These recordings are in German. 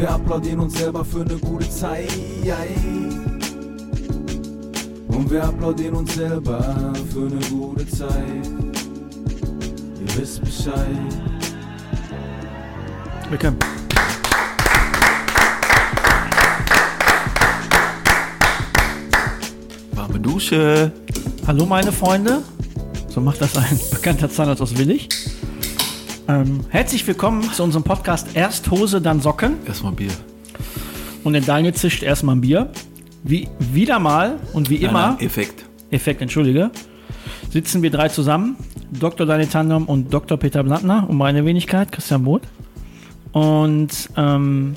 Und wir applaudieren uns selber für eine gute Zeit. Und wir applaudieren uns selber für eine gute Zeit. Ihr wisst Bescheid. Willkommen. Warme Dusche. Hallo meine Freunde, so macht das ein bekannter Zahnarzt aus Willig. Ähm, herzlich willkommen zu unserem Podcast Erst Hose, dann Socken. Erstmal Bier. Und der Daniel zischt erstmal ein Bier. Wie wieder mal und wie immer, Nein, nein, Effekt. Effekt, entschuldige, sitzen wir drei zusammen. Dr. Daniel Tandem und Dr. Peter Blattner und meine Wenigkeit, Christian Both. Und ähm,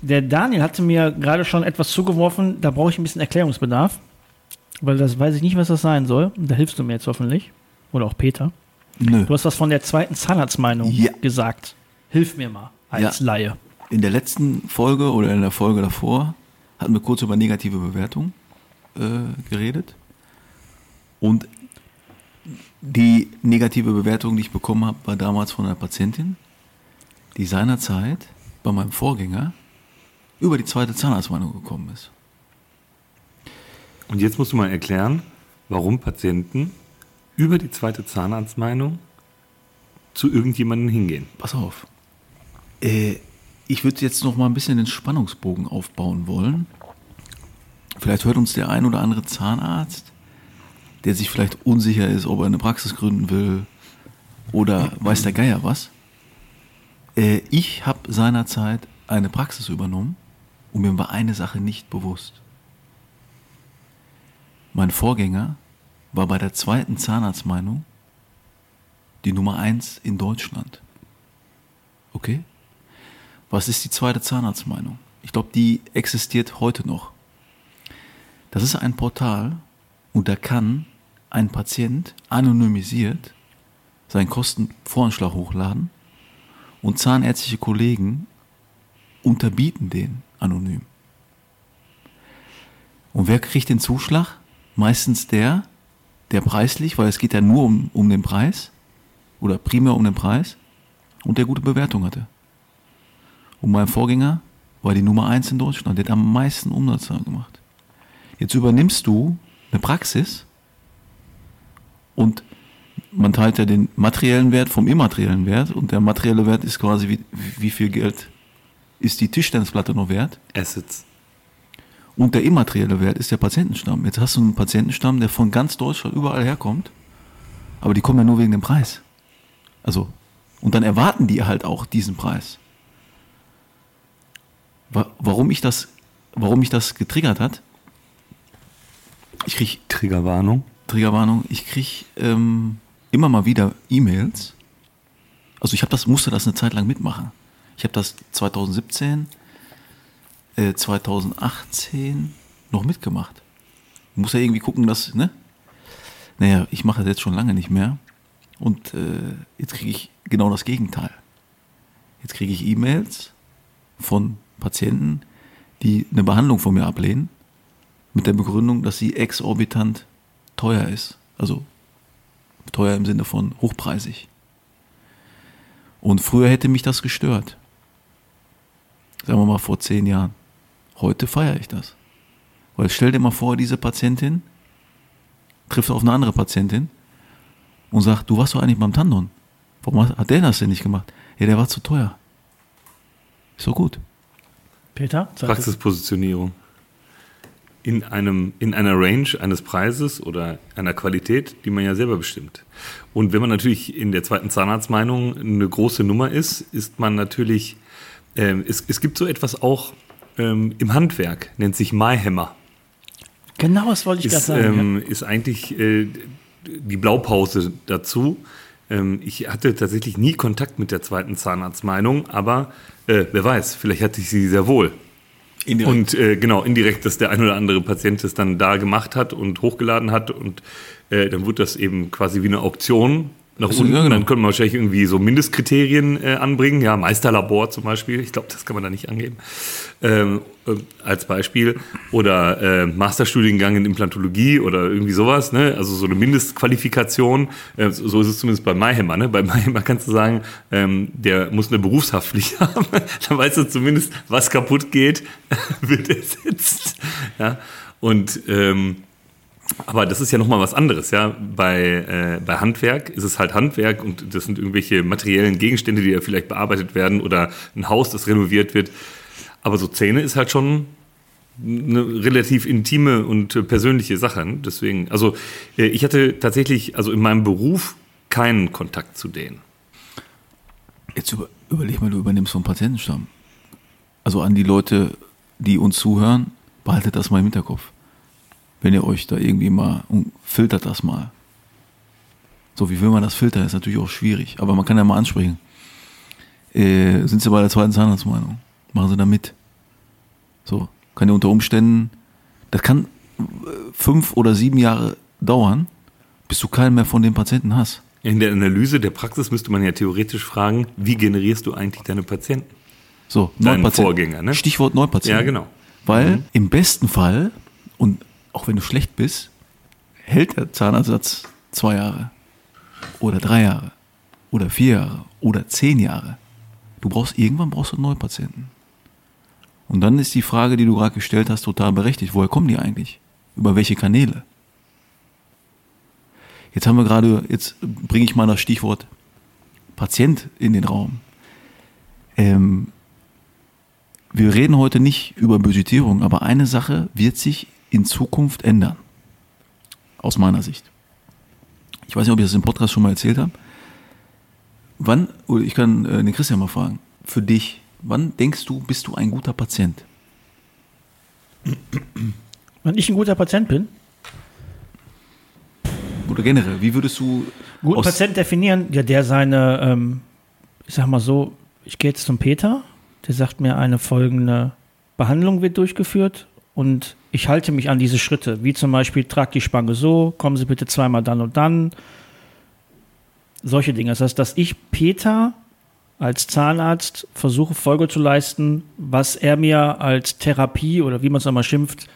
der Daniel hatte mir gerade schon etwas zugeworfen, da brauche ich ein bisschen Erklärungsbedarf, weil das weiß ich nicht, was das sein soll. Da hilfst du mir jetzt hoffentlich. Oder auch Peter. Nö. Du hast was von der zweiten Zahnarztmeinung Ja. gesagt. Hilf mir mal als Ja. Laie. In der letzten Folge oder in der Folge davor hatten wir kurz über negative Bewertung äh, geredet. Und die negative Bewertung, die ich bekommen habe, war damals von einer Patientin, die seinerzeit bei meinem Vorgänger über die zweite Zahnarztmeinung gekommen ist. Und jetzt musst du mal erklären, warum Patienten über die zweite Zahnarztmeinung zu irgendjemandem hingehen. Pass auf. Äh, ich würde jetzt noch mal ein bisschen den Spannungsbogen aufbauen wollen. Vielleicht hört uns der ein oder andere Zahnarzt, der sich vielleicht unsicher ist, ob er eine Praxis gründen will oder weiß der Geier was. Äh, ich habe seinerzeit eine Praxis übernommen und mir war eine Sache nicht bewusst. Mein Vorgänger war bei der zweiten Zahnarztmeinung die Nummer eins in Deutschland. Okay? Was ist die zweite Zahnarztmeinung? Ich glaube, die existiert heute noch. Das ist ein Portal und da kann ein Patient anonymisiert seinen Kostenvoranschlag hochladen und zahnärztliche Kollegen unterbieten den anonym. Und wer kriegt den Zuschlag? Meistens der, der preislich, weil es geht ja nur um, um den Preis oder primär um den Preis und der gute Bewertung hatte. Und mein Vorgänger war die Nummer eins in Deutschland, der hat am meisten Umsatz gemacht. Jetzt übernimmst du eine Praxis und man teilt ja den materiellen Wert vom immateriellen Wert und der materielle Wert ist quasi wie, wie viel Geld ist die Tischtennisplatte noch wert Assets. Und der immaterielle Wert ist der Patientenstamm. Jetzt hast du einen Patientenstamm, der von ganz Deutschland überall herkommt, aber die kommen ja nur wegen dem Preis. Also, und dann erwarten die halt auch diesen Preis. Wa- Warum ich das, warum mich das getriggert hat, ich krieg Triggerwarnung. Triggerwarnung, ich krieg ähm, immer mal wieder E-Mails. Also ich habe das, musste das eine Zeit lang mitmachen. Ich habe das 2017, äh, 2018 noch mitgemacht. Muss ja irgendwie gucken, dass, ne? Naja, ich mache das jetzt schon lange nicht mehr. Und äh, jetzt kriege ich genau das Gegenteil. Jetzt kriege ich E-Mails von Patienten, die eine Behandlung von mir ablehnen, mit der Begründung, dass sie exorbitant teuer ist. Also teuer im Sinne von hochpreisig. Und früher hätte mich das gestört. Sagen wir mal vor zehn Jahren. Heute feiere ich das. Weil stell dir mal vor, diese Patientin trifft auf eine andere Patientin und sagt, du warst doch eigentlich beim Tandon. Warum hat- der das denn nicht gemacht? Ja, der war zu teuer. Ist doch gut. Peter? Praxispositionierung. In, einem, in einer Range eines Preises oder einer Qualität, die man ja selber bestimmt. Und wenn man natürlich in der zweiten Zahnarztmeinung eine große Nummer ist, ist man natürlich, ähm, es, es gibt so etwas auch ähm, im Handwerk, nennt sich Maihammer. Genau, das wollte ich gerade ist, sagen. ähm, ist eigentlich äh, die Blaupause dazu. Ähm, ich hatte tatsächlich nie Kontakt mit der zweiten Zahnarztmeinung, aber äh, wer weiß, vielleicht hatte ich sie sehr wohl. Indirekt. Und äh, genau, indirekt, dass der ein oder andere Patient es dann da gemacht hat und hochgeladen hat und äh, dann wurde das eben quasi wie eine Auktion nach unten. ja, genau. Dann könnte man wahrscheinlich irgendwie so Mindestkriterien äh, anbringen. Ja, Meisterlabor zum Beispiel. Ich glaube, das kann man da nicht angeben. Ähm, äh, als Beispiel. Oder äh, Masterstudiengang in Implantologie oder irgendwie sowas. Ne? Also so eine Mindestqualifikation. Äh, so ist es zumindest bei Mayhemmer. Ne? Bei Mayhemmer kannst du sagen, ähm, der muss eine Berufshaftpflicht haben. Dann weißt du zumindest, was kaputt geht, wird ersetzt. Ja? Und ähm, aber das ist ja nochmal was anderes, ja. Bei, äh, bei Handwerk ist es halt Handwerk und das sind irgendwelche materiellen Gegenstände, die ja vielleicht bearbeitet werden oder ein Haus, das renoviert wird. Aber so Zähne ist halt schon eine relativ intime und persönliche Sache. Ne? Deswegen, also äh, ich hatte tatsächlich, also in meinem Beruf keinen Kontakt zu denen. Jetzt über, überleg mal, du übernimmst einen Patientenstamm. Also an die Leute, die uns zuhören, behaltet das mal im Hinterkopf. Wenn ihr euch da irgendwie mal und filtert das mal. So, wie will man das filtern? Ist natürlich auch schwierig, aber man kann ja mal ansprechen. Äh, sind Sie bei der zweiten Zahnarztmeinung? Machen Sie da mit. So, kann ja unter Umständen, das kann äh, fünf oder sieben Jahre dauern, bis du keinen mehr von den Patienten hast. In der Analyse der Praxis müsste man ja theoretisch fragen, wie generierst du eigentlich deine Patienten? So, Dein Neupatient. Vorgänger, ne? Stichwort Neupatient. Ja, genau. Weil im besten Fall, und auch wenn du schlecht bist, hält der Zahnersatz zwei Jahre oder drei Jahre oder vier Jahre oder zehn Jahre. Du brauchst irgendwann brauchst du einen Neupatienten. Und dann ist die Frage, die du gerade gestellt hast, total berechtigt. Woher kommen die eigentlich? Über welche Kanäle? Jetzt haben wir gerade, jetzt bringe ich mal das Stichwort Patient in den Raum. Ähm, wir reden heute nicht über Budgetierung, aber eine Sache wird sich in Zukunft ändern. Aus meiner Sicht. Ich weiß nicht, ob ich das im Podcast schon mal erzählt habe. Wann, oder ich kann äh, den Christian mal fragen, für dich, wann denkst du, bist du ein guter Patient? Wenn ich ein guter Patient bin, Oder generell, wie würdest du guten Patient definieren, ja, der seine, ähm, ich sag mal so, ich gehe jetzt zum Peter, der sagt mir, eine folgende Behandlung wird durchgeführt und ich halte mich an diese Schritte, wie zum Beispiel, trag die Spange so, kommen Sie bitte zweimal dann und dann. Solche Dinge. Das heißt, dass ich Peter als Zahnarzt versuche, Folge zu leisten, was er mir als Therapie oder wie man es auch mal schimpft,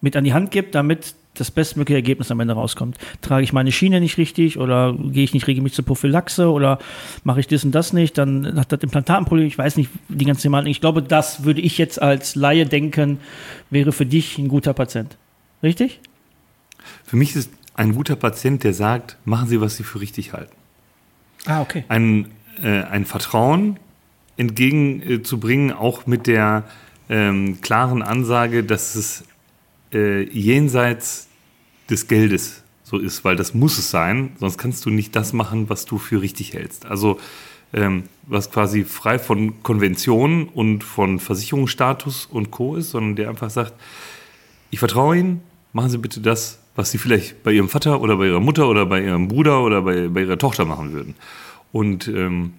mit an die Hand gibt, damit das bestmögliche Ergebnis am Ende rauskommt. Trage ich meine Schiene nicht richtig oder gehe ich nicht regelmäßig zur Prophylaxe oder mache ich das und das nicht, dann hat das Implantat ein Problem. Ich weiß nicht, die ganze Thematik. Ich glaube, das würde ich jetzt als Laie denken, wäre für dich ein guter Patient. Richtig? Für mich ist ein guter Patient, der sagt, machen Sie, was Sie für richtig halten. Ah, okay. ein, äh, ein Vertrauen entgegenzubringen, auch mit der ähm, klaren Ansage, dass es äh, jenseits des Geldes so ist, weil das muss es sein, sonst kannst du nicht das machen, was du für richtig hältst. Also ähm, was quasi frei von Konventionen und von Versicherungsstatus und Co. ist, sondern der einfach sagt, ich vertraue Ihnen, machen Sie bitte das, was Sie vielleicht bei Ihrem Vater oder bei Ihrer Mutter oder bei Ihrem Bruder oder bei, bei Ihrer Tochter machen würden. Und ähm,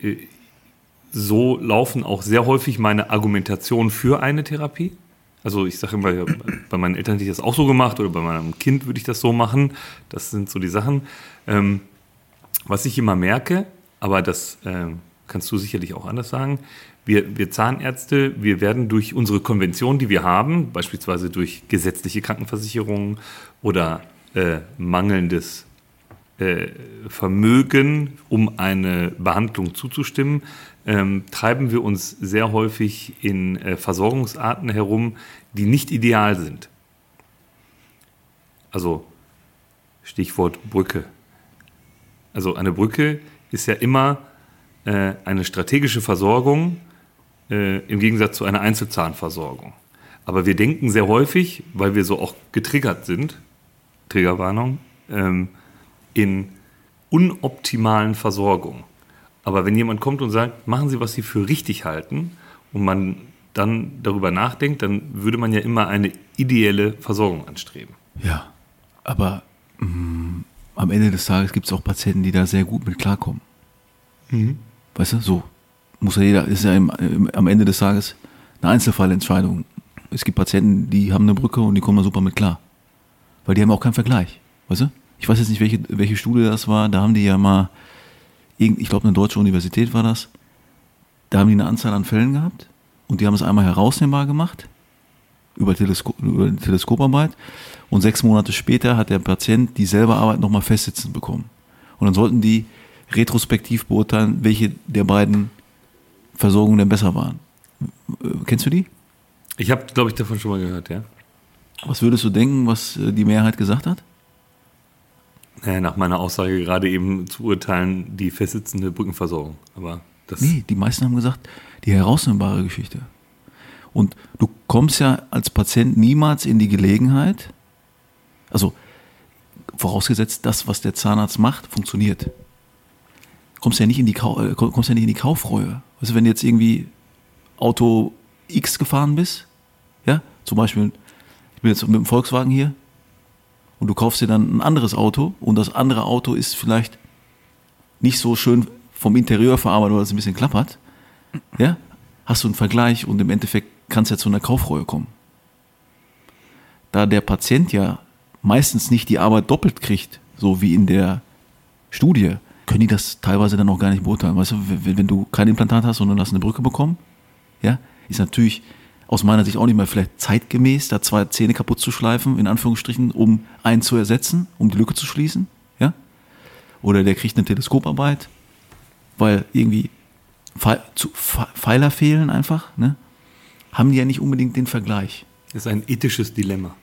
äh, so laufen auch sehr häufig meine Argumentationen für eine Therapie. Also ich sage immer, bei meinen Eltern hätte ich das auch so gemacht oder bei meinem Kind würde ich das so machen. Das sind so die Sachen. Ähm, was ich immer merke, aber das ähm, kannst du sicherlich auch anders sagen, wir, wir Zahnärzte, wir werden durch unsere Konvention, die wir haben, beispielsweise durch gesetzliche Krankenversicherungen oder äh, mangelndes äh, Vermögen, um eine Behandlung zuzustimmen, ähm, treiben wir uns sehr häufig in äh, Versorgungsarten herum, die nicht ideal sind. Also Stichwort Brücke. Also eine Brücke ist ja immer äh, eine strategische Versorgung äh, im Gegensatz zu einer Einzelzahnversorgung. Aber wir denken sehr häufig, weil wir so auch getriggert sind, Triggerwarnung, ähm, in unoptimalen Versorgung. Aber wenn jemand kommt und sagt, machen Sie, was Sie für richtig halten, und man dann darüber nachdenkt, dann würde man ja immer eine ideelle Versorgung anstreben. Ja, aber mh, am Ende des Tages gibt es auch Patienten, die da sehr gut mit klarkommen. Weißt du, so muss ja jeder, ist ja im, im, am Ende des Tages eine Einzelfallentscheidung. Es gibt Patienten, die haben eine Brücke und die kommen da super mit klar. Weil die haben auch keinen Vergleich. Weißt du? Ich weiß jetzt nicht, welche, welche Studie das war. Da haben die ja mal, ich glaube, eine deutsche Universität war das. Da haben die eine Anzahl an Fällen gehabt und die haben es einmal herausnehmbar gemacht über, Telesko über Teleskoparbeit und sechs Monate später hat der Patient dieselbe Arbeit nochmal festsitzend bekommen. Und dann sollten die retrospektiv beurteilen, welche der beiden Versorgungen denn besser waren. Äh, Kennst du die? Ich habe, glaube ich, davon schon mal gehört, ja. Was würdest du denken, was äh, die Mehrheit gesagt hat? Naja, nach meiner Aussage gerade eben zu urteilen, die festsitzende Brückenversorgung. Aber das. Nee, die meisten haben gesagt, die herausnehmbare Geschichte. Und du kommst ja als Patient niemals in die Gelegenheit, also vorausgesetzt, das, was der Zahnarzt macht, funktioniert. Kommst ja nicht in die, Kau äh, kommst ja nicht in die Kaufreue. Also wenn du jetzt irgendwie Auto X gefahren bist, ja, zum Beispiel, ich bin jetzt mit dem Volkswagen hier und du kaufst dir dann ein anderes Auto und das andere Auto ist vielleicht nicht so schön vom Interieur verarbeitet, weil es ein bisschen klappert, ja, hast du einen Vergleich und im Endeffekt kannst du ja zu einer Kaufreue kommen. Da der Patient ja meistens nicht die Arbeit doppelt kriegt, so wie in der Studie, können die das teilweise dann auch gar nicht beurteilen. Weißt du, wenn, wenn du kein Implantat hast, sondern hast eine Brücke bekommen, ja, ist natürlich aus meiner Sicht auch nicht mehr vielleicht zeitgemäß, da zwei Zähne kaputt zu schleifen, in Anführungsstrichen, um einen zu ersetzen, um die Lücke zu schließen, ja. Oder der kriegt eine Teleskoparbeit, weil irgendwie Pfeiler fehlen einfach, ne? Haben die ja nicht unbedingt den Vergleich. ist ein ethisches Dilemma.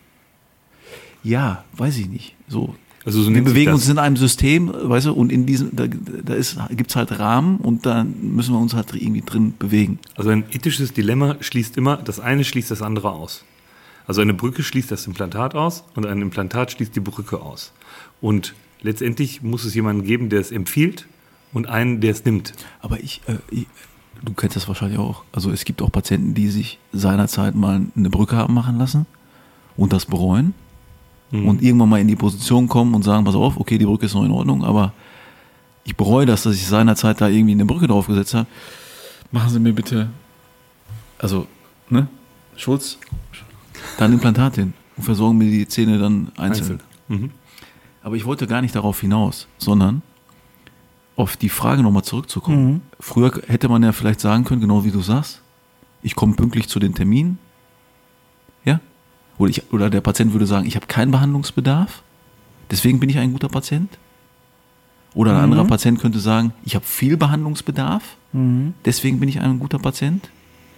Ja, weiß ich nicht. So. Also so Wir bewegen uns in einem System, weißt du, und in diesem, da, da ist, gibt's halt Rahmen und da müssen wir uns halt irgendwie drin bewegen. Also ein ethisches Dilemma schließt immer, das eine schließt das andere aus. Also eine Brücke schließt das Implantat aus und ein Implantat schließt die Brücke aus. Und letztendlich muss es jemanden geben, der es empfiehlt und einen, der es nimmt. Aber ich, äh, ich, du kennst das wahrscheinlich auch. Also es gibt auch Patienten, die sich seinerzeit mal eine Brücke haben machen lassen und das bereuen und irgendwann mal in die Position kommen und sagen, pass auf, okay, die Brücke ist noch in Ordnung, aber ich bereue das, dass ich seinerzeit da irgendwie eine Brücke draufgesetzt habe. Machen Sie mir bitte, also, ne, Schulz, da ein Implantat hin und versorgen mir die Zähne dann einzeln. Einzeln. Mhm. Aber ich wollte gar nicht darauf hinaus, sondern auf die Frage nochmal zurückzukommen. Früher hätte man ja vielleicht sagen können, genau wie du sagst, ich komme pünktlich zu den Terminen. Oder, ich, oder der Patient würde sagen, ich habe keinen Behandlungsbedarf, deswegen bin ich ein guter Patient. Oder ein anderer Patient könnte sagen, ich habe viel Behandlungsbedarf, deswegen bin ich ein guter Patient.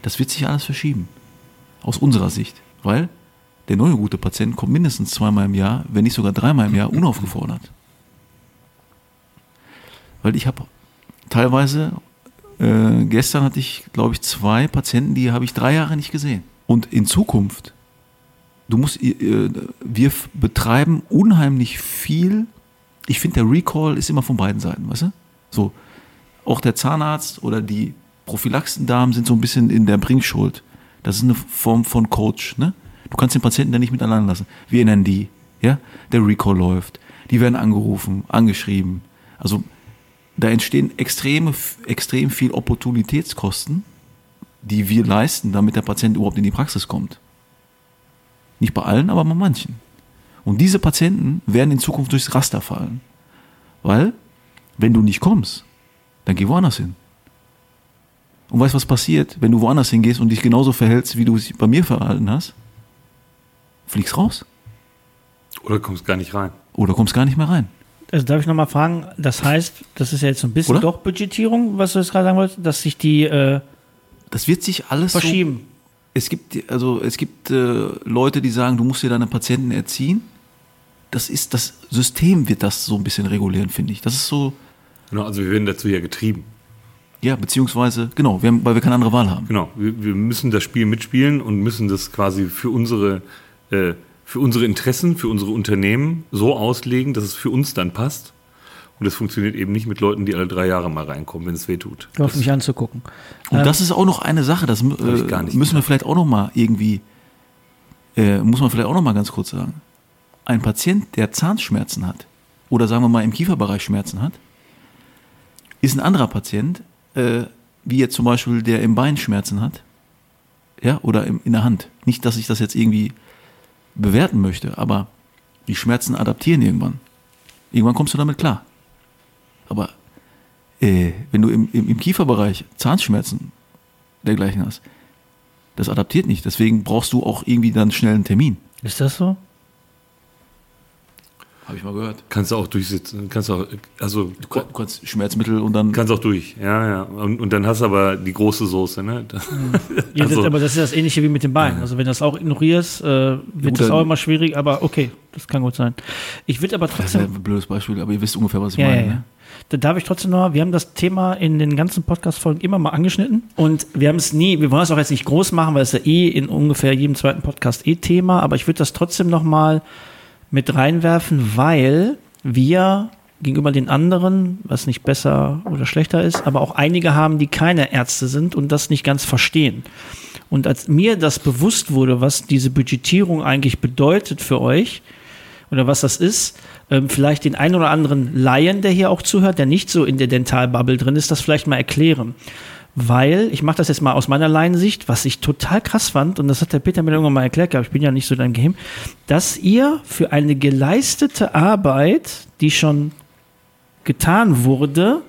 Das wird sich alles verschieben. Aus unserer Sicht. Weil der neue gute Patient kommt mindestens zweimal im Jahr, wenn nicht sogar dreimal im Jahr, unaufgefordert. Weil ich habe teilweise, äh, gestern hatte ich, glaube ich, zwei Patienten, die habe ich drei Jahre nicht gesehen. Und in Zukunft, du musst, äh, wir betreiben unheimlich viel. Ich finde, der Recall ist immer von beiden Seiten, weißt du? So, auch der Zahnarzt oder die Prophylaxendamen sind so ein bisschen in der Bringschuld. Das ist eine Form von Coach, ne? Du kannst den Patienten da nicht mit allein lassen. Wir nennen die, ja? Der Recall läuft. Die werden angerufen, angeschrieben. Also, da entstehen extreme, extrem viel Opportunitätskosten, die wir leisten, damit der Patient überhaupt in die Praxis kommt. Nicht bei allen, aber bei manchen. Und diese Patienten werden in Zukunft durchs Raster fallen. Weil, wenn du nicht kommst, dann geh woanders hin. Und weißt was passiert, wenn du woanders hingehst und dich genauso verhältst, wie du dich bei mir verhalten hast? Fliegst raus. Oder kommst gar nicht rein. Oder kommst gar nicht mehr rein. Also darf ich nochmal fragen, das heißt, das ist ja jetzt so ein bisschen Oder? doch Budgetierung, was du jetzt gerade sagen wolltest, dass sich die äh, Das wird sich alles so verschieben. Es gibt, also es gibt äh, Leute, die sagen, du musst dir deine Patienten erziehen. Das ist, das System wird das so ein bisschen regulieren, finde ich. Das ist so, Genau, also wir werden dazu ja getrieben. ja, beziehungsweise, genau, wir haben, weil wir keine andere Wahl haben. Genau, wir, wir müssen das Spiel mitspielen und müssen das quasi für unsere, äh, für unsere Interessen, für unsere Unternehmen so auslegen, dass es für uns dann passt. Und das funktioniert eben nicht mit Leuten, die alle drei Jahre mal reinkommen, wenn es weh tut. Ich hoffe, mich anzugucken. Und Ähm, das ist auch noch eine Sache, das äh, gar nicht müssen wir vielleicht auch noch mal irgendwie, äh, muss man vielleicht auch noch mal ganz kurz sagen. Ein Patient, der Zahnschmerzen hat, oder sagen wir mal im Kieferbereich Schmerzen hat, ist ein anderer Patient, äh, wie jetzt zum Beispiel der im Bein Schmerzen hat, ja, oder im, in der Hand. Nicht, dass ich das jetzt irgendwie bewerten möchte, aber die Schmerzen adaptieren irgendwann. Irgendwann kommst du damit klar. Aber äh, wenn du im, im, im Kieferbereich Zahnschmerzen dergleichen hast, das adaptiert nicht. Deswegen brauchst du auch irgendwie dann schnell einen Termin. Ist das so? Habe ich mal gehört. Kannst du auch durchsitzen. Kannst auch, also Du kann- du kannst Schmerzmittel und dann. kannst auch durch. Ja, ja. Und, und dann hast du aber die große Soße, ne? Da- Ja, Also- das, aber das ist das ähnliche wie mit dem Bein. Also wenn du das auch ignorierst, äh, wird Gut, das auch immer schwierig, aber okay, das kann gut sein. Ich würde aber das wäre trotzdem. ein blödes Beispiel, aber ihr wisst ungefähr, was ich Ja, meine. ja, ja. Ne? Da darf ich trotzdem noch, wir haben das Thema in den ganzen Podcast-Folgen immer mal angeschnitten und wir haben es nie, wir wollen es auch jetzt nicht groß machen, weil es ja eh in ungefähr jedem zweiten Podcast eh Thema, aber ich würde das trotzdem noch mal mit reinwerfen, weil wir gegenüber den anderen, was nicht besser oder schlechter ist, aber auch einige haben, die keine Ärzte sind und das nicht ganz verstehen. Und als mir das bewusst wurde, was diese Budgetierung eigentlich bedeutet für euch, oder was das ist, ähm, vielleicht den einen oder anderen Laien, der hier auch zuhört, der nicht so in der Dentalbubble drin ist, das vielleicht mal erklären. Weil, ich mache das jetzt mal aus meiner Laiensicht, was ich total krass fand, und das hat der Peter mir irgendwann mal erklärt, ich bin ja nicht so dein Game, dass ihr für eine geleistete Arbeit, die schon getan wurde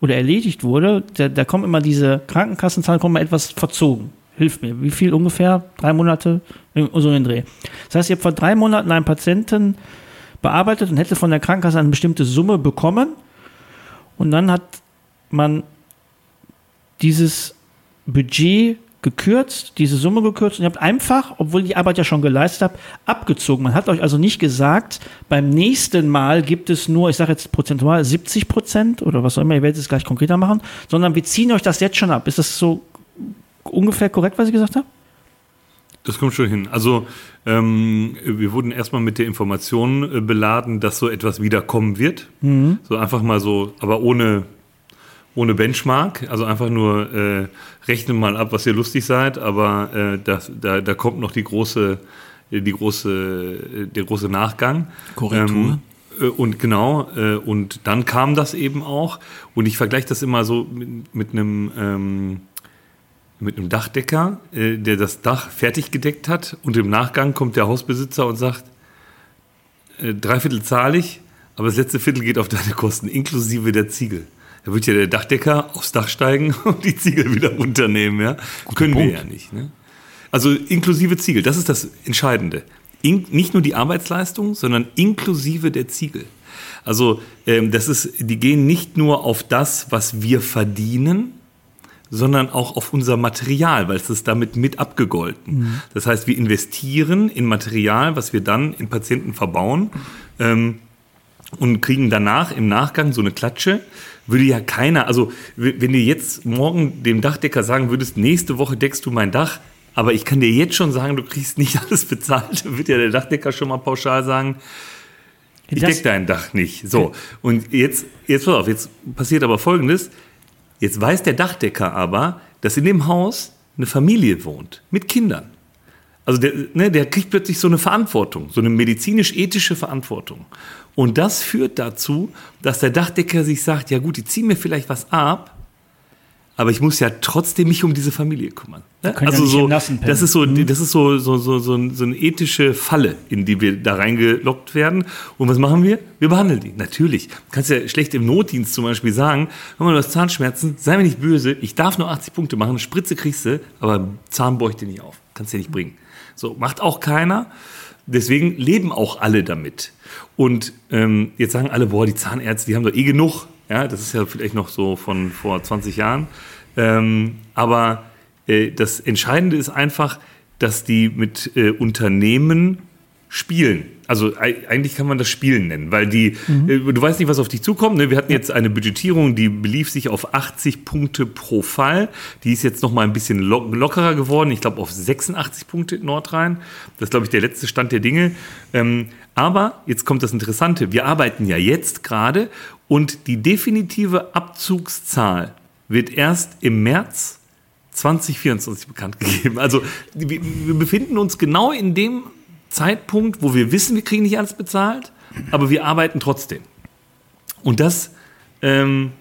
oder erledigt wurde, da, da kommen immer diese Krankenkassenzahlen kommen etwas verzogen. Hilf mir. Wie viel ungefähr? Drei Monate? So in den Dreh. Das heißt, ihr habt vor drei Monaten einen Patienten bearbeitet und hätte von der Krankenkasse eine bestimmte Summe bekommen. Und dann hat man dieses Budget gekürzt, diese Summe gekürzt und ihr habt einfach, obwohl die Arbeit ja schon geleistet habt, abgezogen. Man hat euch also nicht gesagt, beim nächsten Mal gibt es nur, ich sage jetzt prozentual 70 Prozent oder was auch immer, ihr werdet es gleich konkreter machen, sondern wir ziehen euch das jetzt schon ab. Ist das so ungefähr korrekt, was ich gesagt habe? Das kommt schon hin. Also ähm, wir wurden erstmal mit der Information äh, beladen, dass so etwas wiederkommen wird. So einfach mal so, aber ohne, ohne Benchmark. Also einfach nur äh, rechnen mal ab, was ihr lustig seid, aber äh, das, da, da kommt noch die große, die große, der große Nachgang. Korrektur. Ähm, äh, und genau, äh, und dann kam das eben auch. Und ich vergleiche das immer so mit, mit einem ähm, mit einem Dachdecker, äh, der das Dach fertig gedeckt hat und im Nachgang kommt der Hausbesitzer und sagt, äh, drei Viertel zahle ich, aber das letzte Viertel geht auf deine Kosten, inklusive der Ziegel. Da wird ja der Dachdecker aufs Dach steigen und die Ziegel wieder runternehmen, ja. Können wir Punkt. ja nicht, ne? Also inklusive Ziegel, das ist das Entscheidende. In, nicht nur die Arbeitsleistung, sondern inklusive der Ziegel. Also ähm, das ist, die gehen nicht nur auf das, was wir verdienen, sondern auch auf unser Material, weil es ist damit mit abgegolten. Das heißt, wir investieren in Material, was wir dann in Patienten verbauen ähm, und kriegen danach im Nachgang so eine Klatsche. Würde ja keiner, also wenn du jetzt morgen dem Dachdecker sagen würdest, nächste Woche deckst du mein Dach, aber ich kann dir jetzt schon sagen, du kriegst nicht alles bezahlt, dann wird ja der Dachdecker schon mal pauschal sagen, ich Das- deck dein Dach nicht. So, und jetzt, jetzt pass auf, jetzt passiert aber Folgendes. Jetzt weiß der Dachdecker aber, dass in dem Haus eine Familie wohnt mit Kindern. Also der, ne, der kriegt plötzlich so eine Verantwortung, so eine medizinisch-ethische Verantwortung. Und das führt dazu, dass der Dachdecker sich sagt, ja gut, die ziehen mir vielleicht was ab, aber ich muss ja trotzdem mich um diese Familie kümmern. Ne? ja Also nicht so, das ist so, das ist so, so, so, so, ein- so eine ethische Falle, in die wir da reingelockt werden. Und was machen wir? Wir behandeln die. Natürlich. Du kannst ja schlecht im Notdienst zum Beispiel sagen, hör mal, du hast Zahnschmerzen, sei mir nicht böse, ich darf nur 80 Punkte machen, eine Spritze kriegst du, aber Zahn bräuchte nicht auf. Kannst du nicht bringen. So, macht auch keiner. Deswegen leben auch alle damit. Und ähm, jetzt sagen alle, boah, die Zahnärzte, die haben doch eh genug. Ja, das ist ja vielleicht noch so von vor 20 Jahren. Ähm, aber äh, das Entscheidende ist einfach, dass die mit äh, Unternehmen spielen. Also ei- eigentlich kann man das Spielen nennen, weil die, äh, du weißt nicht, was auf dich zukommt. Ne? Wir hatten jetzt eine Budgetierung, die belief sich auf 80 Punkte pro Fall. Die ist jetzt noch mal ein bisschen lo lockerer geworden. Ich glaube auf 86 Punkte in Nordrhein. Das ist, glaube ich, der letzte Stand der Dinge. Ähm, aber jetzt kommt das Interessante. Wir arbeiten ja jetzt gerade und die definitive Abzugszahl wird erst im März 2024 bekannt gegeben. Also wir, wir befinden uns genau in dem Zeitpunkt, wo wir wissen, wir kriegen nicht alles bezahlt, aber wir arbeiten trotzdem. Und das ähm,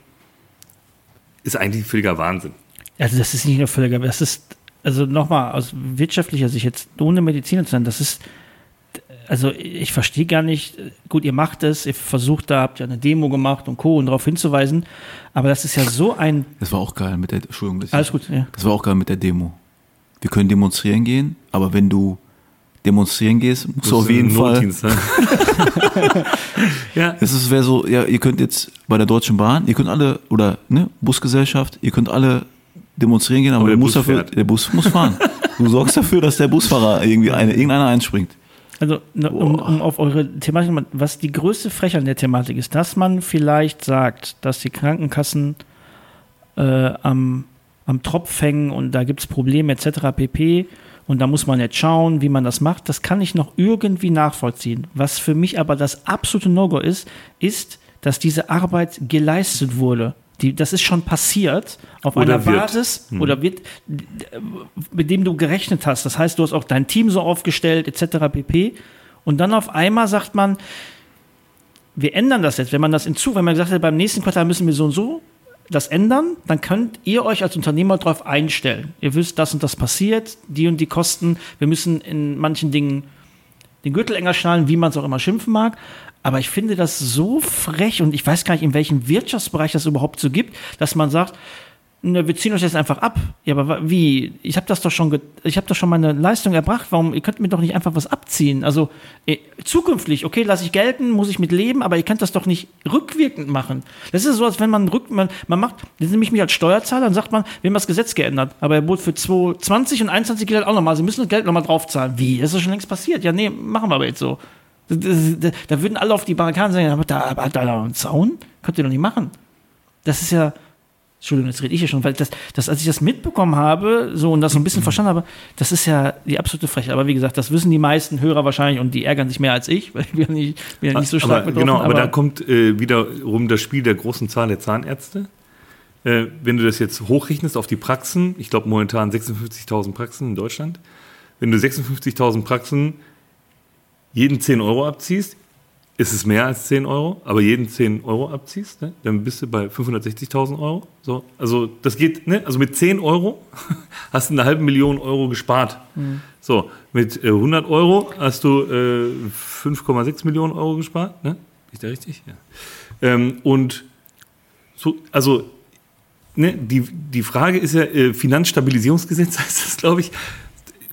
ist eigentlich völliger Wahnsinn. Also das ist nicht nur völlig, aber das ist, also nochmal aus wirtschaftlicher Sicht jetzt ohne Mediziner zu sein, das ist, also ich verstehe gar nicht, gut, ihr macht es, ihr versucht da, habt ja eine Demo gemacht und Co. und darauf hinzuweisen, aber das ist ja so ein, Das war auch geil mit der, Entschuldigung, das, alles gut, ja. das war auch geil mit der Demo. Wir können demonstrieren gehen, aber wenn du demonstrieren gehst, musst du auf jeden Fall. Ne? ja, Es ist wäre so, ja, ihr könnt jetzt bei der Deutschen Bahn, ihr könnt alle, oder ne, Busgesellschaft, ihr könnt alle demonstrieren gehen, aber, Aber du der musst Bus dafür, der Bus muss fahren. du sorgst dafür, dass der Busfahrer irgendwie eine, irgendeiner einspringt. Also, ne, um, um auf eure Thematik, was die größte Frechheit der Thematik ist, dass man vielleicht sagt, dass die Krankenkassen äh, am, am Tropf hängen und da gibt es Probleme etc. pp. Und da muss man jetzt schauen, wie man das macht. Das kann ich noch irgendwie nachvollziehen. Was für mich aber das absolute No-Go ist, ist, dass diese Arbeit geleistet wurde. Die, das ist schon passiert auf Oder einer wird. Basis oder wird, mit dem du gerechnet hast. Das heißt, du hast auch dein Team so aufgestellt, etc. pp. Und dann auf einmal sagt man, wir ändern das jetzt. Wenn man das in Zug, wenn man gesagt hat, beim nächsten Quartal müssen wir so und so das ändern, dann könnt ihr euch als Unternehmer darauf einstellen. Ihr wisst, das und das passiert, die und die Kosten. Wir müssen in manchen Dingen den Gürtel enger schnallen, wie man es auch immer schimpfen mag. Aber ich finde das so frech und ich weiß gar nicht, in welchem Wirtschaftsbereich das überhaupt so gibt, dass man sagt, na, wir ziehen euch jetzt einfach ab. Ja, aber wie? Ich habe das doch schon, ich habe doch schon meine Leistung erbracht. Warum? Ihr könnt mir doch nicht einfach was abziehen. Also eh, zukünftig, okay, lasse ich gelten, muss ich mit leben, aber ihr könnt das doch nicht rückwirkend machen. Das ist so, als wenn man rück, man, man macht, das ist nämlich mich als Steuerzahler, dann sagt man, wir haben das Gesetz geändert, aber er bot für 2020 und 21 gilt halt auch nochmal. Sie müssen das Geld nochmal draufzahlen. Wie? Das ist schon längst passiert. Ja, nee, machen wir aber jetzt so. Da würden alle auf die Barrikaden sagen, aber da aber da noch einen Zaun? Könnt ihr doch nicht machen. Das ist ja, Entschuldigung, jetzt rede ich ja schon, weil das, das, als ich das mitbekommen habe, so und das so ein bisschen verstanden habe, das ist ja die absolute Frechheit. Aber wie gesagt, das wissen die meisten Hörer wahrscheinlich und die ärgern sich mehr als ich, weil ich bin ja nicht, bin ja nicht so stark aber, betroffen. Genau, aber, da kommt äh, wiederum das Spiel der großen Zahl der Zahnärzte. Äh, wenn du das jetzt hochrechnest auf die Praxen, ich glaube momentan 56.000 Praxen in Deutschland, wenn du 56.000 Praxen jeden 10 Euro abziehst, ist es mehr als 10 Euro, aber jeden 10 Euro abziehst, ne, dann bist du bei 560.000 Euro. So, also das geht, ne, also mit 10 Euro hast du eine halbe Million Euro gespart. So, mit äh, 100 Euro hast du äh, 5,6 Millionen Euro gespart, ne? Ist der richtig? Ja. Ähm, und so, also ne, die, die Frage ist ja, äh, Finanzstabilisierungsgesetz heißt das, glaube ich.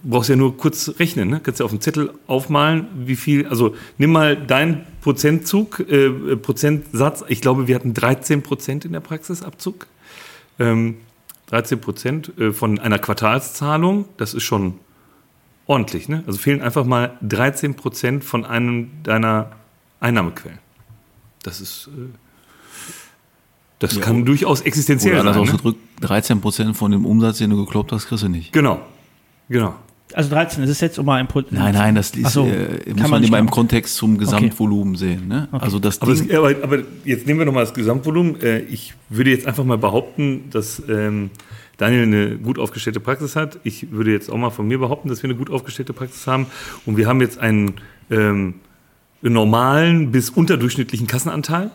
Du brauchst ja nur kurz rechnen, ne? Kannst ja auf dem Zettel aufmalen, wie viel, also nimm mal deinen Prozentzug, äh, Prozentsatz. Ich glaube, wir hatten 13 Prozent in der Praxisabzug. Ähm, 13 Prozent äh, von einer Quartalszahlung, das ist schon ordentlich, ne? Also fehlen einfach mal 13 Prozent von einem deiner Einnahmequellen. Das ist, äh, das Ja, kann oder- durchaus existenziell Oder sein. Ne? ausgedrückt, 13% von dem Umsatz, den du gekloppt hast, kriegst du nicht. Genau, genau. Also 13, das ist jetzt um mal ein Pro Nein, nein, das ist, so, äh, muss man immer im. Kontext zum Gesamtvolumen sehen. Ne? Also das Aber, Ding, es, aber, aber jetzt nehmen wir nochmal das Gesamtvolumen. Äh, Ich würde jetzt einfach mal behaupten, dass ähm, Daniel eine gut aufgestellte Praxis hat. Ich würde jetzt auch mal von mir behaupten, dass wir eine gut aufgestellte Praxis haben. Und wir haben jetzt einen ähm, normalen bis unterdurchschnittlichen Kassenanteil.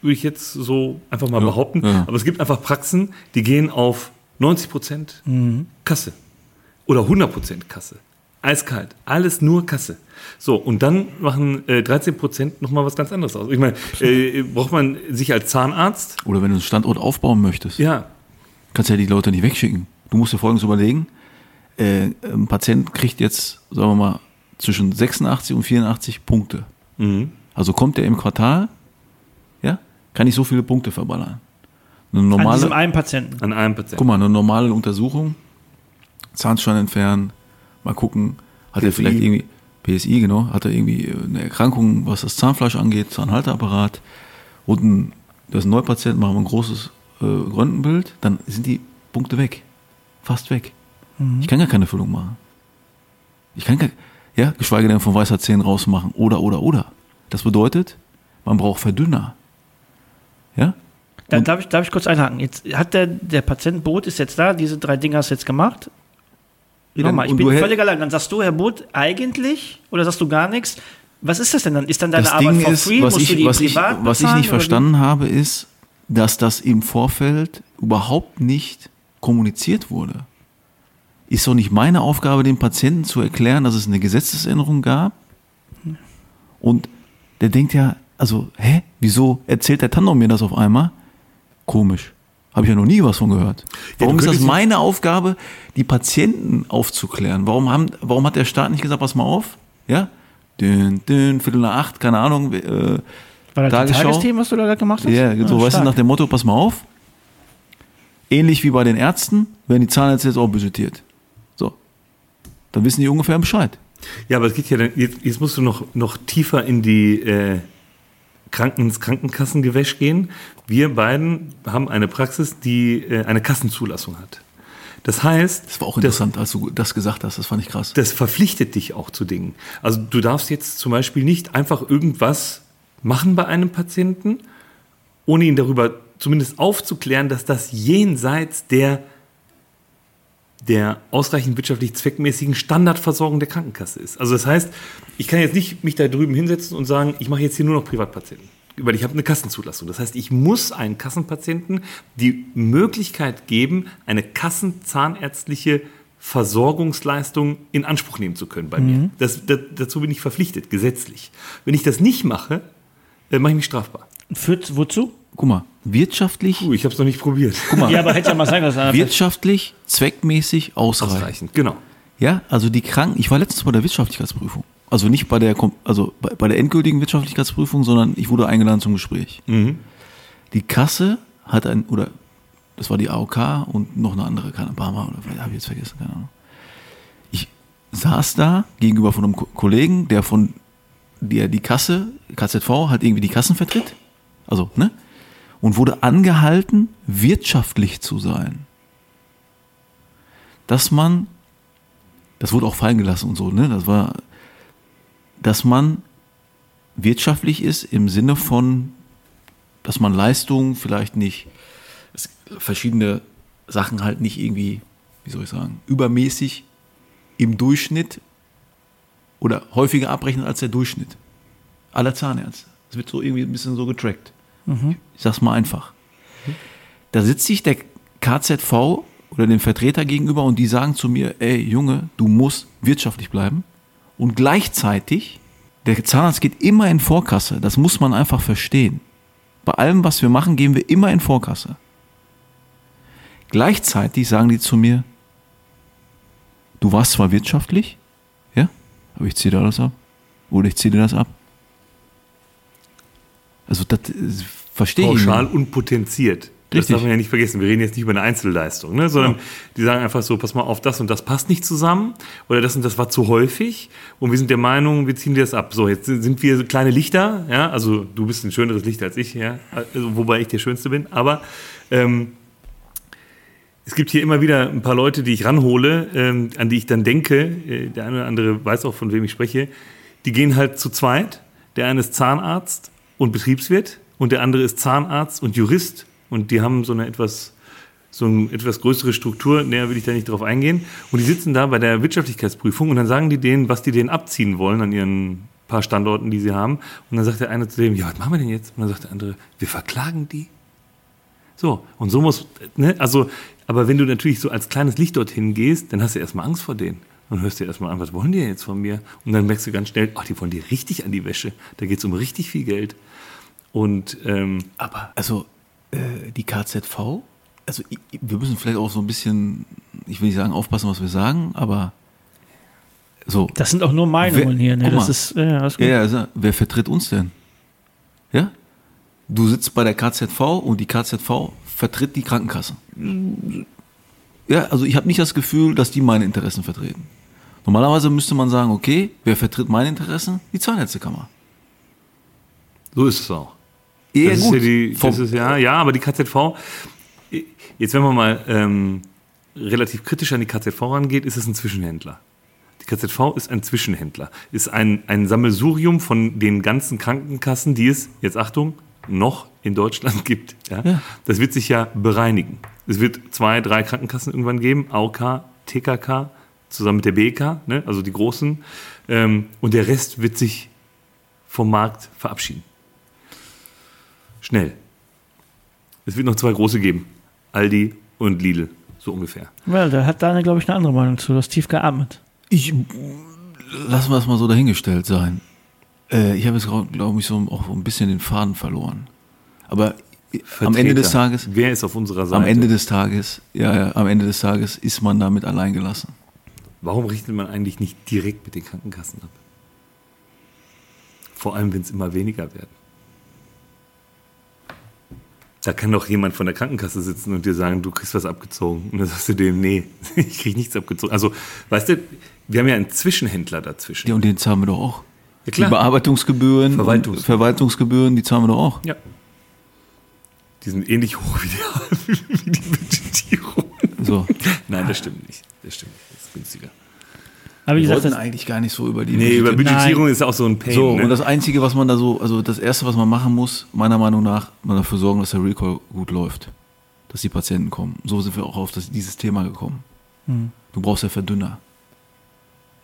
Würde ich jetzt so einfach mal Ja, behaupten. ja. Aber es gibt einfach Praxen, die gehen auf 90 Prozent Mhm. Kasse. Oder 100 Prozent Kasse. Eiskalt. Alles nur Kasse. So, und dann machen äh, 13 Prozent nochmal was ganz anderes aus. Ich meine, äh, braucht man sich als Zahnarzt? oder wenn du einen Standort aufbauen möchtest, Ja, kannst du ja die Leute nicht wegschicken. Du musst dir folgendes überlegen. Äh, ein Patient kriegt jetzt, sagen wir mal, zwischen 86 und 84 Punkte. Mhm. Also kommt er im Quartal, ja, kann ich so viele Punkte verballern. Eine an normale, diesem einen Patienten. an einem Patienten. Guck mal, eine normale Untersuchung, Zahnstein entfernen, mal gucken, hat er PSI. vielleicht irgendwie, PSI, genau, hat er irgendwie eine Erkrankung, was das Zahnfleisch angeht, Zahnhalteapparat, und ein, das ist ein Neupatient, machen wir ein großes äh, Röntgenbild, dann sind die Punkte weg. Fast weg. Ich kann gar keine Füllung machen. Ich kann gar, ja, geschweige denn von weißer Zähnen rausmachen. Oder, oder, oder. Das bedeutet, man braucht Verdünner. Ja? Da, darf, ich, darf ich kurz einhaken? Jetzt hat der, der Patient Boot ist jetzt da, diese drei Dinge hast du jetzt gemacht. Nochmal, ich bin du völlig allein. Dann sagst du, Herr Boot, eigentlich, oder sagst du gar nichts, Was ist das denn dann? Ist dann deine Das Arbeit Ding for ist, free? was Musst du ich, die was, ich, privat was ich nicht oder wie? verstanden habe, ist, dass das im Vorfeld überhaupt nicht kommuniziert wurde. Ist doch nicht meine Aufgabe, dem Patienten zu erklären, dass es eine Gesetzesänderung gab. Und der denkt ja, also, hä, wieso erzählt der Tandem mir das auf einmal? Komisch. Habe ich ja noch nie was von gehört. Warum ist das meine Aufgabe, die Patienten aufzuklären? Warum, haben, warum hat der Staat nicht gesagt, pass mal auf? Ja? Dün, dün, Viertel nach acht, keine Ahnung. Äh, War das Tagesschau? Tagesthema, was du da gerade gemacht hast? ja, so, Ah, weißt du, nach dem Motto, pass mal auf. Ähnlich wie bei den Ärzten, werden die Zahnärzte jetzt auch budgetiert. So. Dann wissen die ungefähr Bescheid. Ja, aber es geht ja dann, jetzt, jetzt musst du noch, noch tiefer in die äh, Kranken, ins Krankenkassengewäsch gehen. Wir beiden haben eine Praxis, die äh, eine Kassenzulassung hat. Das heißt, Das war auch interessant, als du das gesagt hast. Das fand ich krass. das verpflichtet dich auch zu Dingen. Also du darfst jetzt zum Beispiel nicht einfach irgendwas machen bei einem Patienten, ohne ihn darüber zumindest aufzuklären, dass das jenseits der, der ausreichend wirtschaftlich zweckmäßigen Standardversorgung der Krankenkasse ist. Also das heißt, ich kann jetzt nicht mich da drüben hinsetzen und sagen, ich mache jetzt hier nur noch Privatpatienten. Weil ich habe eine Kassenzulassung. Das heißt, ich muss einen Kassenpatienten die Möglichkeit geben, eine kassenzahnärztliche Versorgungsleistung in Anspruch nehmen zu können bei mir. Das, das, dazu bin ich verpflichtet, gesetzlich. Wenn ich das nicht mache, äh, mache ich mich strafbar. Führt wozu? Guck mal, wirtschaftlich, Uh, ich habe es noch nicht probiert. guck mal, Ja, aber hätte ja mal sein, dass einer wirtschaftlich, zweckmäßig ausreichend. Ausreichend, genau. Ja, also die Kranken, ich war letztens bei der Wirtschaftlichkeitsprüfung. Also nicht bei der, also bei, bei der endgültigen Wirtschaftlichkeitsprüfung, sondern ich wurde eingeladen zum Gespräch. Die Kasse hat ein, oder das war die AOK und noch eine andere, keine Barmer oder vielleicht habe ich jetzt vergessen, keine Ahnung. Ich saß da gegenüber von einem Ko- Kollegen, der von der die Kasse, KZV, halt irgendwie die Kassen vertritt. Also, ne? Und wurde angehalten, wirtschaftlich zu sein. Dass man das wurde auch fallen gelassen und so, ne? Das war, dass man wirtschaftlich ist im Sinne von, dass man Leistungen vielleicht nicht, verschiedene Sachen halt nicht irgendwie, wie soll ich sagen, übermäßig im Durchschnitt oder häufiger abrechnet als der Durchschnitt aller Zahnärzte. Es wird so irgendwie ein bisschen so getrackt. Ich sag's mal einfach. Da sitzt sich der KZV oder dem Vertreter gegenüber und die sagen zu mir, ey Junge, du musst wirtschaftlich bleiben. Und gleichzeitig, der Zahnarzt geht immer in Vorkasse. Das muss man einfach verstehen. Bei allem, was wir machen, gehen wir immer in Vorkasse. Gleichzeitig sagen die zu mir, du warst zwar wirtschaftlich, ja, aber ich ziehe dir alles ab. Oder ich ziehe dir das ab. Also das äh, verstehe ich. Pauschal nicht. und potenziert. Das Richtig. darf man ja nicht vergessen. Wir reden jetzt nicht über eine Einzelleistung, ne? sondern die sagen einfach so, pass mal auf, das und das passt nicht zusammen oder das und das war zu häufig und wir sind der Meinung, wir ziehen dir das ab. So, jetzt sind wir so kleine Lichter, ja, also du bist ein schöneres Licht als ich, ja, also, wobei ich der Schönste bin, aber ähm, es gibt hier immer wieder ein paar Leute, die ich ranhole, ähm, an die ich dann denke, äh, der eine oder andere weiß auch, von wem ich spreche, die gehen halt zu zweit. Der eine ist Zahnarzt und Betriebswirt und der andere ist Zahnarzt und Jurist und die haben so eine etwas, so eine etwas größere Struktur, näher will ich da nicht drauf eingehen. Und die sitzen da bei der Wirtschaftlichkeitsprüfung und dann sagen die denen, was die denen abziehen wollen an ihren paar Standorten, die sie haben. Und dann sagt der eine zu dem, ja, was machen wir denn jetzt? Und dann sagt der andere, wir verklagen die. So, und so muss, ne, also, aber wenn du natürlich so als kleines Licht dorthin gehst, dann hast du erstmal Angst vor denen. Und hörst dir erstmal an, was wollen die jetzt von mir? Und dann merkst du ganz schnell, ach, die wollen dir richtig an die Wäsche. Da geht es um richtig viel Geld. Und ähm, Aber, also, äh, die KZV, also wir müssen vielleicht auch so ein bisschen, ich will nicht sagen, aufpassen, was wir sagen, aber so. Das sind auch nur Meinungen Wer- hier. Ne? guck Das mal. ist, ja, gut. Ja, ja, also, wer vertritt uns denn? Ja? Du sitzt bei der KZV und die KZV vertritt die Krankenkasse. Ja, also ich habe nicht das Gefühl, dass die meine Interessen vertreten. Normalerweise müsste man sagen, okay, wer vertritt meine Interessen? Die Zahnärztekammer. so ist es auch. Ja, das gut. Ist ja, die, das ist ja, ja, aber die KZV, jetzt wenn man mal ähm, relativ kritisch an die KZV rangeht, ist es ein Zwischenhändler. Die KZV ist ein Zwischenhändler, ist ein, ein Sammelsurium von den ganzen Krankenkassen, die es, jetzt Achtung, noch in Deutschland gibt. Ja? Ja. Das wird sich ja bereinigen. Es wird zwei, drei Krankenkassen irgendwann geben, AOK, TKK, zusammen mit der BK, ne? also die großen. Ähm, und der Rest wird sich vom Markt verabschieden. Schnell. Es wird noch zwei große geben. Aldi und Lidl, so ungefähr. Well, da hat Daniel, glaube ich, eine andere Meinung zu. Du hast tief geatmet. Ich lassen wir es mal so dahingestellt sein. Äh, ich habe jetzt, glaube ich, so auch so ein bisschen den Faden verloren. Aber am Ende des Vertreter. Tages, Wer ist auf unserer Seite? am Ende des Tages, ja, ja, am Ende des Tages ist man damit allein gelassen. Warum richtet man eigentlich nicht direkt mit den Krankenkassen ab? Vor allem, wenn es immer weniger werden. Da kann doch jemand von der Krankenkasse sitzen und dir sagen, du kriegst was abgezogen. Und dann sagst du dem, nee, ich krieg nichts abgezogen. Also, weißt du, wir haben ja einen Zwischenhändler dazwischen. Ja, und den zahlen wir doch auch. Ja, klar. Die Bearbeitungsgebühren, Verwaltungs- Verwaltungsgebühren, die zahlen wir doch auch. Ja. Die sind ähnlich hoch wie die, wie die Budgetierung. So. Nein, das stimmt nicht. Das stimmt nicht. Das ist günstiger. Aber wie Wir gesagt, eigentlich gar nicht so über die Nee, über Budget- Budgetierung ist auch so ein Pain. So, ne? und das Einzige, was man da so, also das Erste, was man machen muss, meiner Meinung nach, man dafür sorgen, dass der Recall gut läuft. Dass die Patienten kommen. So sind wir auch auf das, dieses Thema gekommen. Du brauchst ja Verdünner.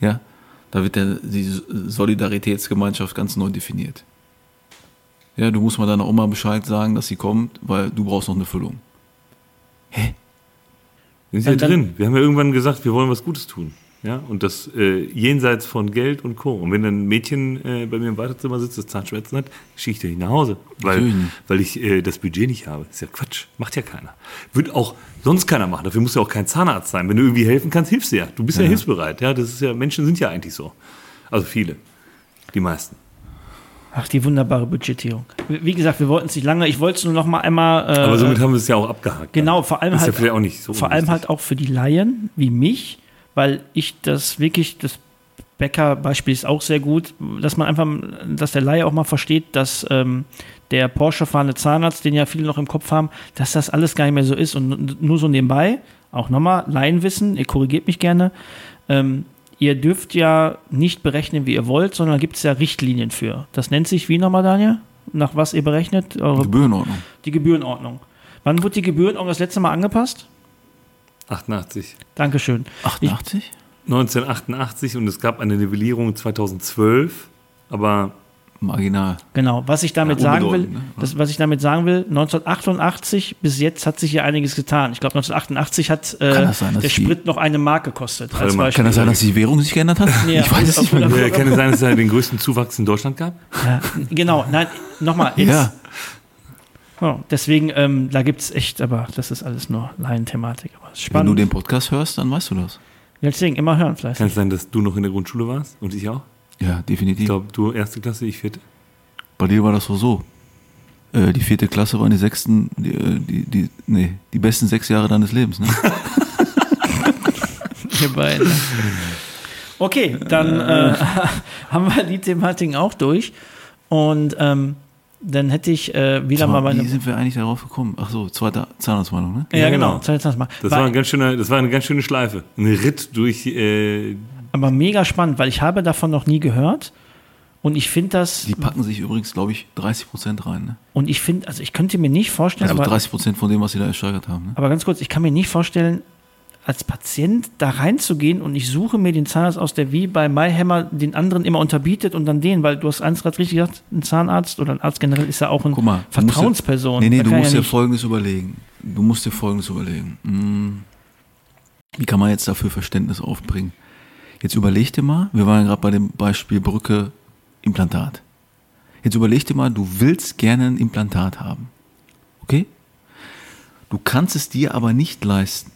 Ja? Da wird der, die Solidaritätsgemeinschaft ganz neu definiert. Ja, du musst mal deiner Oma Bescheid sagen, dass sie kommt, weil du brauchst noch eine Füllung. Hä? Wir sind ja drin. Wir haben ja irgendwann gesagt, wir wollen was Gutes tun. Ja, und das äh, jenseits von Geld und Co. Und wenn dann ein Mädchen äh, bei mir im Wartezimmer sitzt, das Zahnschmerzen hat, schicke ich dir nicht nach Hause, weil, weil ich äh, das Budget nicht habe. ist ja Quatsch, macht ja keiner. Wird auch sonst keiner machen. Dafür muss ja auch kein Zahnarzt sein. Wenn du irgendwie helfen kannst, hilfst du ja. Du bist ja, hilfsbereit. Ja, das ist ja, Menschen sind ja eigentlich so. Also viele. Die meisten. ach, die wunderbare Budgetierung. Wie gesagt, wir wollten es nicht lange. Ich wollte es nur noch mal einmal. Äh, Aber somit haben wir es ja auch abgehakt. Genau, vor allem halt, ja auch nicht so vor allem halt auch für die Laien wie mich, weil ich das wirklich, das Bäcker-Beispiel ist auch sehr gut, dass man einfach, dass der Laie auch mal versteht, dass ähm, der Porsche fahrende Zahnarzt, den ja viele noch im Kopf haben, dass das alles gar nicht mehr so ist und nur so nebenbei, auch nochmal, Laienwissen, ihr korrigiert mich gerne, ähm, ihr dürft ja nicht berechnen, wie ihr wollt, sondern gibt es ja Richtlinien für. Das nennt sich wie nochmal, Daniel? Nach was ihr berechnet? Eure Gebührenordnung. die Gebührenordnung. Wann wurde die Gebührenordnung das letzte Mal angepasst? 88. Dankeschön. 88? 1988 und es gab eine Nivellierung 2012, aber Marginal. Genau. Was ich damit Ja, sagen will, ne? das, was ich damit sagen will, 1988 bis jetzt hat sich hier einiges getan. Ich glaube, 1988 hat äh, das sein, der Sprit noch eine Mark gekostet. Als Warte mal, Beispiel. Kann das sein, dass die Währung sich geändert hat? Ja. Ich weiß es nicht mehr. Kann es sein, dass es den größten Zuwachs in Deutschland gab? Ja, genau. Nein, nochmal. jetzt- Ja, deswegen, ähm, da gibt es echt, aber das ist alles nur Laienthematik. Aber es ist wenn du den Podcast hörst, dann weißt du das. Ja, deswegen immer hören vielleicht. Kann es sein, dass du noch in der Grundschule warst und ich auch? Ja, Ich definitiv. glaube, du erste Klasse, ich vierte. Bei dir war das so. Äh, die vierte Klasse waren die sechsten, die, äh, die, die, nee, die besten sechs Jahre deines Lebens. Ne? Wir beiden. Okay, dann äh, haben wir die Thematiken auch durch. Und ähm, dann hätte ich äh, wieder mal Wie meine. sind wir eigentlich darauf gekommen? Ach so, zweite Zahnarztmeinung, ne? Ja, Ja, genau. genau. Mal. Das War- war, ein ganz schöner, das war eine ganz schöne Schleife. Ein Ritt durch. Äh, aber mega spannend, weil ich habe davon noch nie gehört. Und ich finde das, Die packen sich übrigens, glaube ich, 30 Prozent rein. Ne? und ich finde, also ich könnte mir nicht vorstellen, Also aber, 30 Prozent von dem, was sie da ersteigert haben. Ne? aber ganz kurz, ich kann mir nicht vorstellen, als Patient da reinzugehen und ich suche mir den Zahnarzt aus, der wie bei MyHammer den anderen immer unterbietet und dann den, weil du hast eins gerade richtig gesagt, ein Zahnarzt oder ein Arzt generell ist ja auch ein Guck mal. du musst Vertrauensperson. Dir, nee, nee, du musst ja dir Folgendes überlegen. Du musst dir Folgendes überlegen. Hm, Wie kann man jetzt dafür Verständnis aufbringen? Jetzt überleg dir mal, wir waren gerade bei dem Beispiel Brücke Implantat. Jetzt überleg dir mal, du willst gerne ein Implantat haben. Okay? Du kannst es dir aber nicht leisten.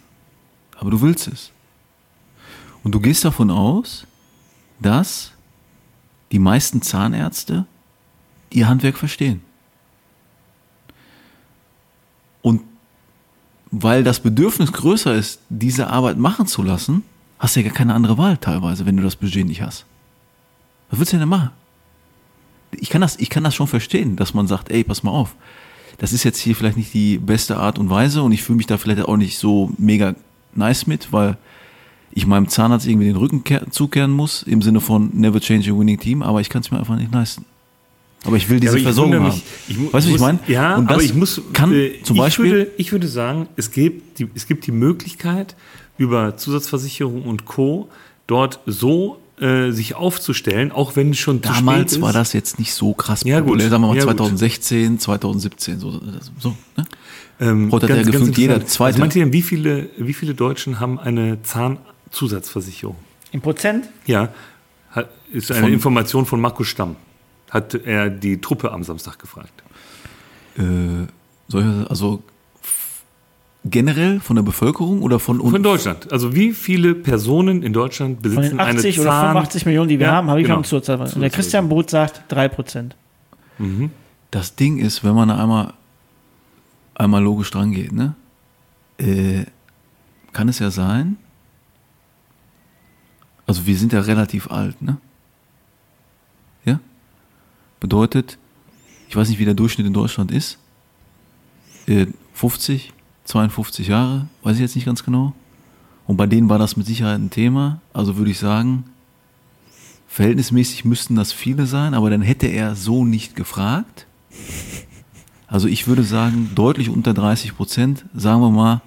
Aber du willst es. Und du gehst davon aus, dass die meisten Zahnärzte ihr Handwerk verstehen. Und weil das Bedürfnis größer ist, diese Arbeit machen zu lassen, hast du ja gar keine andere Wahl teilweise, wenn du das Budget nicht hast. Was willst du denn machen? Ich kann das, ich kann das schon verstehen, dass man sagt, ey, pass mal auf. Das ist jetzt hier vielleicht nicht die beste Art und Weise und ich fühle mich da vielleicht auch nicht so mega nice mit, weil ich meinem Zahnarzt irgendwie den Rücken kehr- zukehren muss, im Sinne von never change a winning team, aber ich kann es mir einfach nicht leisten. Aber ich will diese ich Versorgung haben. mich, ich weißt du, was ich meine? Ja, Und das aber ich muss. kann äh, zum ich Beispiel Würde, ich würde sagen, es gibt, die, es gibt die Möglichkeit, über Zusatzversicherung und Co. dort so äh, sich aufzustellen, auch wenn es schon zu spät Damals war das jetzt nicht so krass Ja, gut. populär. Sagen wir mal Ja, gut. 2016, 2017, so. so ne? Ähm, Heute hat ja gefühlt jeder interessant. Zweite. Was meint ihr denn, wie viele, wie viele Deutschen haben eine Zahnzusatzversicherung? Im Prozent? Ja, hat, ist eine Von- Information von Markus Stamm. Hat er die Truppe am Samstag gefragt. Äh, also generell von der Bevölkerung oder von uns? Von Deutschland. Also wie viele Personen in Deutschland Von besitzen den 80 eine oder Zahn 85 Millionen, die wir Ja, haben, habe ich genau. noch zur Zahl. Und der Christian Boot sagt 3 Prozent. Das Ding ist, wenn man einmal, einmal logisch dran geht, ne, äh, kann es ja sein, also wir sind ja relativ alt, ne? Ja? Bedeutet, ich weiß nicht, wie der Durchschnitt in Deutschland ist, äh, 50, 52 Jahre, weiß ich jetzt nicht ganz genau. Und bei denen war das mit Sicherheit ein Thema. Also würde ich sagen, verhältnismäßig müssten das viele sein, aber dann hätte er so nicht gefragt. Also ich würde sagen, deutlich unter 30 Prozent, sagen wir mal,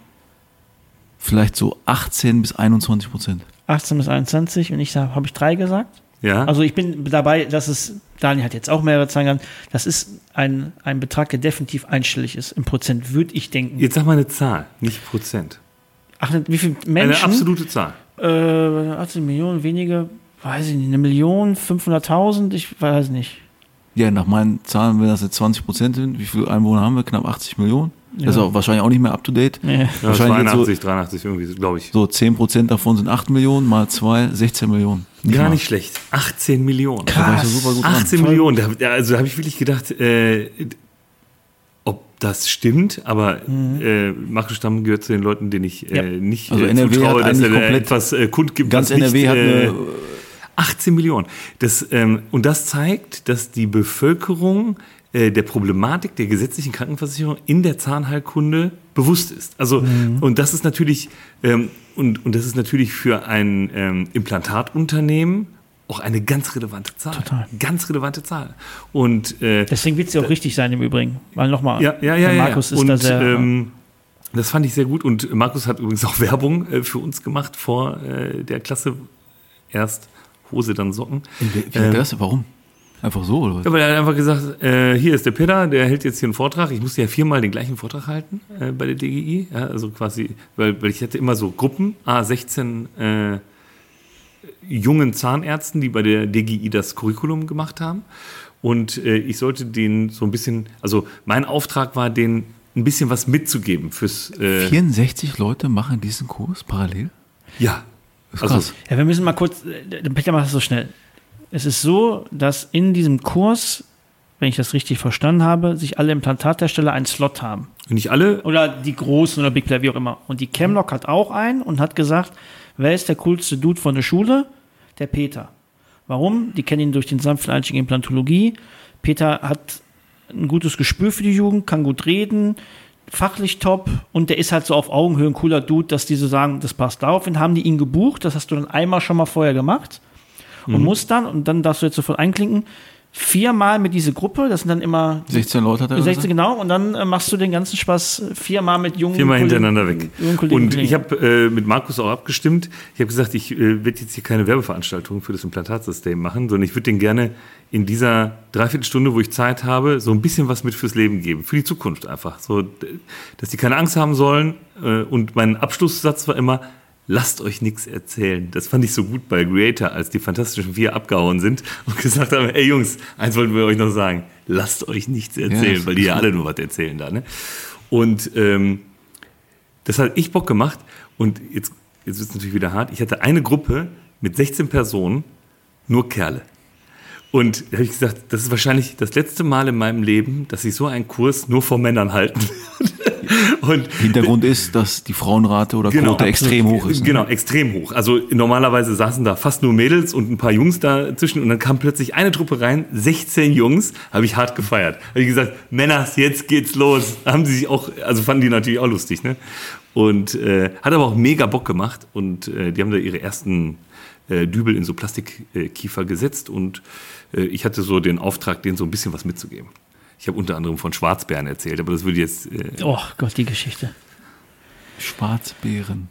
vielleicht so 18 bis 21 Prozent. 18 bis 21 und ich habe ich 3 gesagt. Ja, Also ich bin dabei, dass es, Daniel hat jetzt auch mehrere Zahlen genannt, das ist ein, ein Betrag, der definitiv einstellig ist. Im Prozent würde ich denken. jetzt sag mal eine Zahl, nicht Prozent. Ach, wie viele Eine Menschen? absolute Zahl. Äh, 18 Millionen, wenige, weiß ich nicht, eine Million, 500.000, ich weiß nicht. Ja, nach meinen Zahlen, wenn das jetzt 20 Prozent sind, wie viele Einwohner haben wir? Knapp 80 Millionen. Das ist Ja. auch wahrscheinlich auch nicht mehr up to date. Nee. Ja, Wahrscheinlich jetzt 82, 83 irgendwie, glaube ich. So 10 Prozent davon sind 8 Millionen, mal 2, 16 Millionen. Gar mal. nicht schlecht. 18 Millionen. Da war ich ja super gut dran. 18 Millionen. Da, da- also da habe ich wirklich gedacht, äh, ob das stimmt, aber äh, Markus Stamm gehört zu den Leuten, denen ich äh, Ja. nicht Also äh, NRW zutraue, hat dass er da komplett- etwas äh, kundgibt. Ganz was NRW nicht, hat äh, eine 18 Millionen. Das, ähm, und das zeigt, dass die Bevölkerung äh, der Problematik der gesetzlichen Krankenversicherung in der Zahnheilkunde bewusst ist. Also, Mhm. und das ist natürlich, ähm, und, und das ist natürlich für ein ähm, Implantatunternehmen auch eine ganz relevante Zahl. Total. Ganz relevante Zahl. Und äh, Deswegen wird es ja auch richtig sein im Übrigen. Weil nochmal, ja, ja, ja. Markus ist und, da sehr. ähm, das fand ich sehr gut. Und Markus hat übrigens auch Werbung äh, für uns gemacht vor äh, der Klasse. Erst Hose, dann Socken. Wie der das? Warum? Einfach so, oder was? Ja, weil er hat einfach gesagt, äh, hier ist der Peter, der hält jetzt hier einen Vortrag. Ich musste ja viermal den gleichen Vortrag halten äh, bei der DGI. Ja, also quasi, weil, weil ich hatte immer so Gruppen, A16 äh, jungen Zahnärzten, die bei der DGI das Curriculum gemacht haben. Und äh, ich sollte denen so ein bisschen, also mein Auftrag war, denen ein bisschen was mitzugeben fürs. Äh, 64 Leute machen diesen Kurs parallel? ja. Also, ja, wir müssen mal kurz, äh, Peter macht das so schnell. Es ist so, dass in diesem Kurs, wenn ich das richtig verstanden habe, sich alle Implantathersteller einen Slot haben. nicht alle, Oder die Großen oder Big Player, wie auch immer. Und die Chemlock hat auch einen und hat gesagt, wer ist der coolste Dude von der Schule? Der Peter. Warum? Die kennen ihn durch den sanften Einstieg in Implantologie. Peter hat ein gutes Gespür für die Jugend, kann gut reden, fachlich top und der ist halt so auf Augenhöhe ein cooler Dude, dass die so sagen, das passt. Daraufhin haben die ihn gebucht, das hast du dann einmal schon mal vorher gemacht und musst dann, und dann darfst du jetzt sofort einklinken, viermal mit dieser Gruppe, das sind dann immer 16 Leute hat er 16 gesagt? genau, und dann äh, machst du den ganzen Spaß viermal mit jungen Viermal Kollegen- hintereinander weg. jungen Kollegen Und ich habe äh, mit Markus auch abgestimmt. Ich habe gesagt, ich äh, werde jetzt hier keine Werbeveranstaltung für das Implantatsystem machen, sondern ich würde den gerne in dieser Dreiviertelstunde, wo ich Zeit habe, so ein bisschen was mit fürs Leben geben. Für die Zukunft einfach. So, dass die keine Angst haben sollen. Äh, und mein Abschlusssatz war immer, lasst euch nichts erzählen. Das fand ich so gut bei Creator, als die Fantastischen Vier abgehauen sind und gesagt haben, ey Jungs, eins wollten wir euch noch sagen, lasst euch nichts erzählen, das weil die ja alle nur was erzählen da. Ne? Und ähm, das hat ich Bock gemacht. Und jetzt, jetzt wird es natürlich wieder hart. Ich hatte eine Gruppe mit 16 Personen, nur Kerle. Und da habe ich gesagt, das ist wahrscheinlich das letzte Mal in meinem Leben, dass ich so einen Kurs nur vor Männern halten. Und Hintergrund ist, dass die Frauenrate oder Genau, Quote extrem hoch ist. ne? Genau, extrem hoch. Also normalerweise saßen da fast nur Mädels und ein paar Jungs dazwischen und dann kam plötzlich eine Truppe rein, 16 Jungs, habe ich hart gefeiert. Habe ich gesagt, Männers, jetzt geht's los. Haben sie sich auch, also fanden die natürlich auch lustig, ne? Und äh, hat aber auch mega Bock gemacht und äh, die haben da ihre ersten äh, Dübel in so Plastikkiefer gesetzt und äh, ich hatte so den Auftrag, denen so ein bisschen was mitzugeben. Ich habe unter anderem von Schwarzbären erzählt, aber das würde jetzt äh, Oh Gott, die Geschichte. Schwarzbären.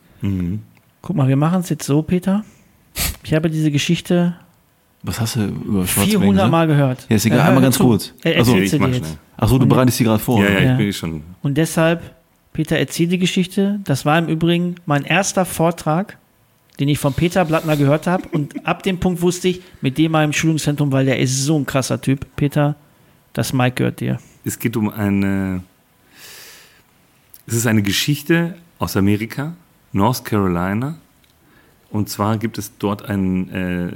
Guck mal, wir machen es jetzt so, Peter. Ich habe diese Geschichte Was hast du über Schwarzwälder 400 gesagt? Mal gehört. Ja, ist egal, Äh, einmal hör ganz zu. kurz. Er Also, erzählt ich sie mach schnell. Achso, du bereitest die gerade vor. Ja, ja, Ja. ich bin schon. Und deshalb, Peter, erzähl die Geschichte. Das war im Übrigen mein erster Vortrag, den ich von Peter Blattner gehört habe. Und ab dem Punkt wusste ich, mit dem mal im Schulungszentrum, weil der ist so ein krasser Typ. Peter, das Mike gehört dir. Es geht um eine. Es ist eine Geschichte aus Amerika, North Carolina. Und zwar gibt es dort ein äh,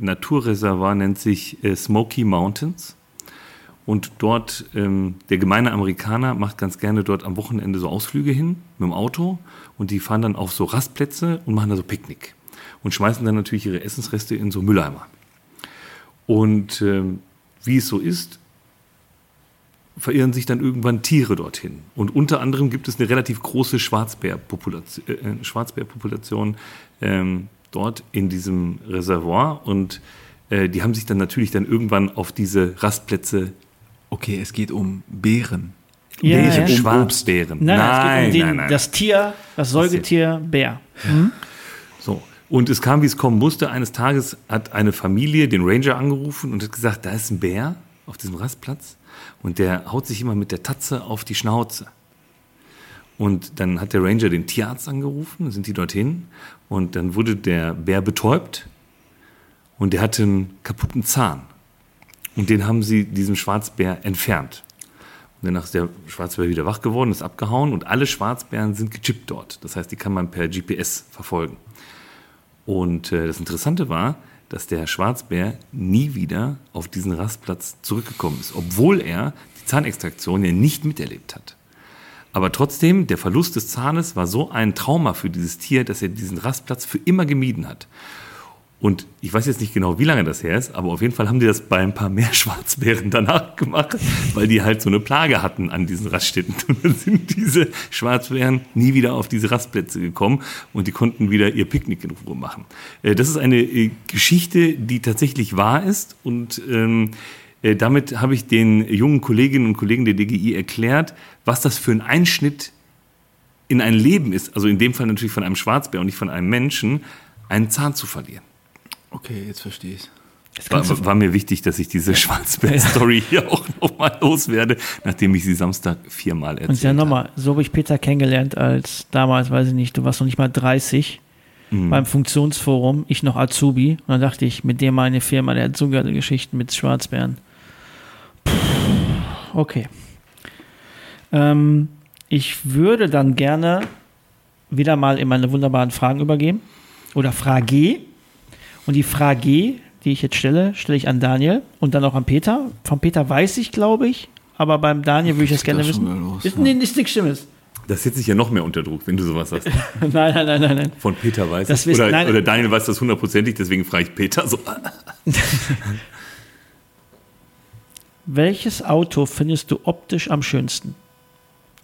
Naturreservoir, nennt sich äh, Smoky Mountains. Und dort, ähm, der gemeine Amerikaner macht ganz gerne dort am Wochenende so Ausflüge hin mit dem Auto. Und die fahren dann auf so Rastplätze und machen da so Picknick. Und schmeißen dann natürlich ihre Essensreste in so Mülleimer. Und ähm, wie es so ist, verirren sich dann irgendwann Tiere dorthin. Und unter anderem gibt es eine relativ große Schwarzbärpopulation, äh, Schwarzbärpopulation ähm, dort in diesem Reservoir. Und äh, die haben sich dann natürlich dann irgendwann auf diese Rastplätze Okay, es geht um Bären. Ja, Beeren, ja. Schwarzbären. Nein, nein, geht um den, nein, nein. das Tier, das Säugetier Bär. So. Und es kam, wie es kommen musste. Eines Tages hat eine Familie den Ranger angerufen und hat gesagt, da ist ein Bär auf diesem Rastplatz und der haut sich immer mit der Tatze auf die Schnauze. Und dann hat der Ranger den Tierarzt angerufen, sind die dorthin und dann wurde der Bär betäubt und der hatte einen kaputten Zahn. Und den haben sie diesem Schwarzbär entfernt. Danach ist der Schwarzbär wieder wach geworden, ist abgehauen und alle Schwarzbären sind gechippt dort. Das heißt, die kann man per GPS verfolgen. Und äh, das Interessante war, dass der Schwarzbär nie wieder auf diesen Rastplatz zurückgekommen ist, obwohl er die Zahnextraktion ja nicht miterlebt hat. Aber trotzdem, der Verlust des Zahnes war so ein Trauma für dieses Tier, dass er diesen Rastplatz für immer gemieden hat. Und ich weiß jetzt nicht genau, wie lange das her ist, aber auf jeden Fall haben die das bei ein paar mehr Schwarzbären danach gemacht, weil die halt so eine Plage hatten an diesen Raststätten. Und dann sind diese Schwarzbären nie wieder auf diese Rastplätze gekommen und die konnten wieder ihr Picknick in Ruhe machen. Äh, Das ist eine äh, Geschichte, die tatsächlich wahr ist und ähm, äh, damit habe ich den jungen Kolleginnen und Kollegen der DGI erklärt, was das für ein Einschnitt in ein Leben ist, also in dem Fall natürlich von einem Schwarzbär und nicht von einem Menschen, einen Zahn zu verlieren. Okay, jetzt verstehe ich du War, war mir wichtig, dass ich diese Schwarzbär-Story hier auch nochmal loswerde, nachdem ich sie Samstag viermal erzählt Und ja, habe. nochmal, so habe ich Peter kennengelernt als damals, weiß ich nicht, du warst noch nicht mal 30 Mhm. beim Funktionsforum, ich noch Azubi. Und dann dachte ich, mit dem meine Firma, der hat so geile Geschichten mit Schwarzbären. Puh, okay. Ähm, ich würde dann gerne wieder mal in meine wunderbaren Fragen übergeben. Oder Frage. Und die Frage, die ich jetzt stelle, stelle ich an Daniel und dann auch an Peter. Von Peter weiß ich, glaube ich. Aber beim Daniel würde ich das gerne wissen. los, ist, ja. nee, ist nichts Schlimmes. Das setzt sich ja noch mehr unter Druck, wenn du sowas hast. nein, nein, nein, nein, nein. Von Peter weiß Das das wissen- oder, nein. oder Daniel weiß das hundertprozentig, deswegen frage ich Peter so. Welches Auto findest du optisch am schönsten?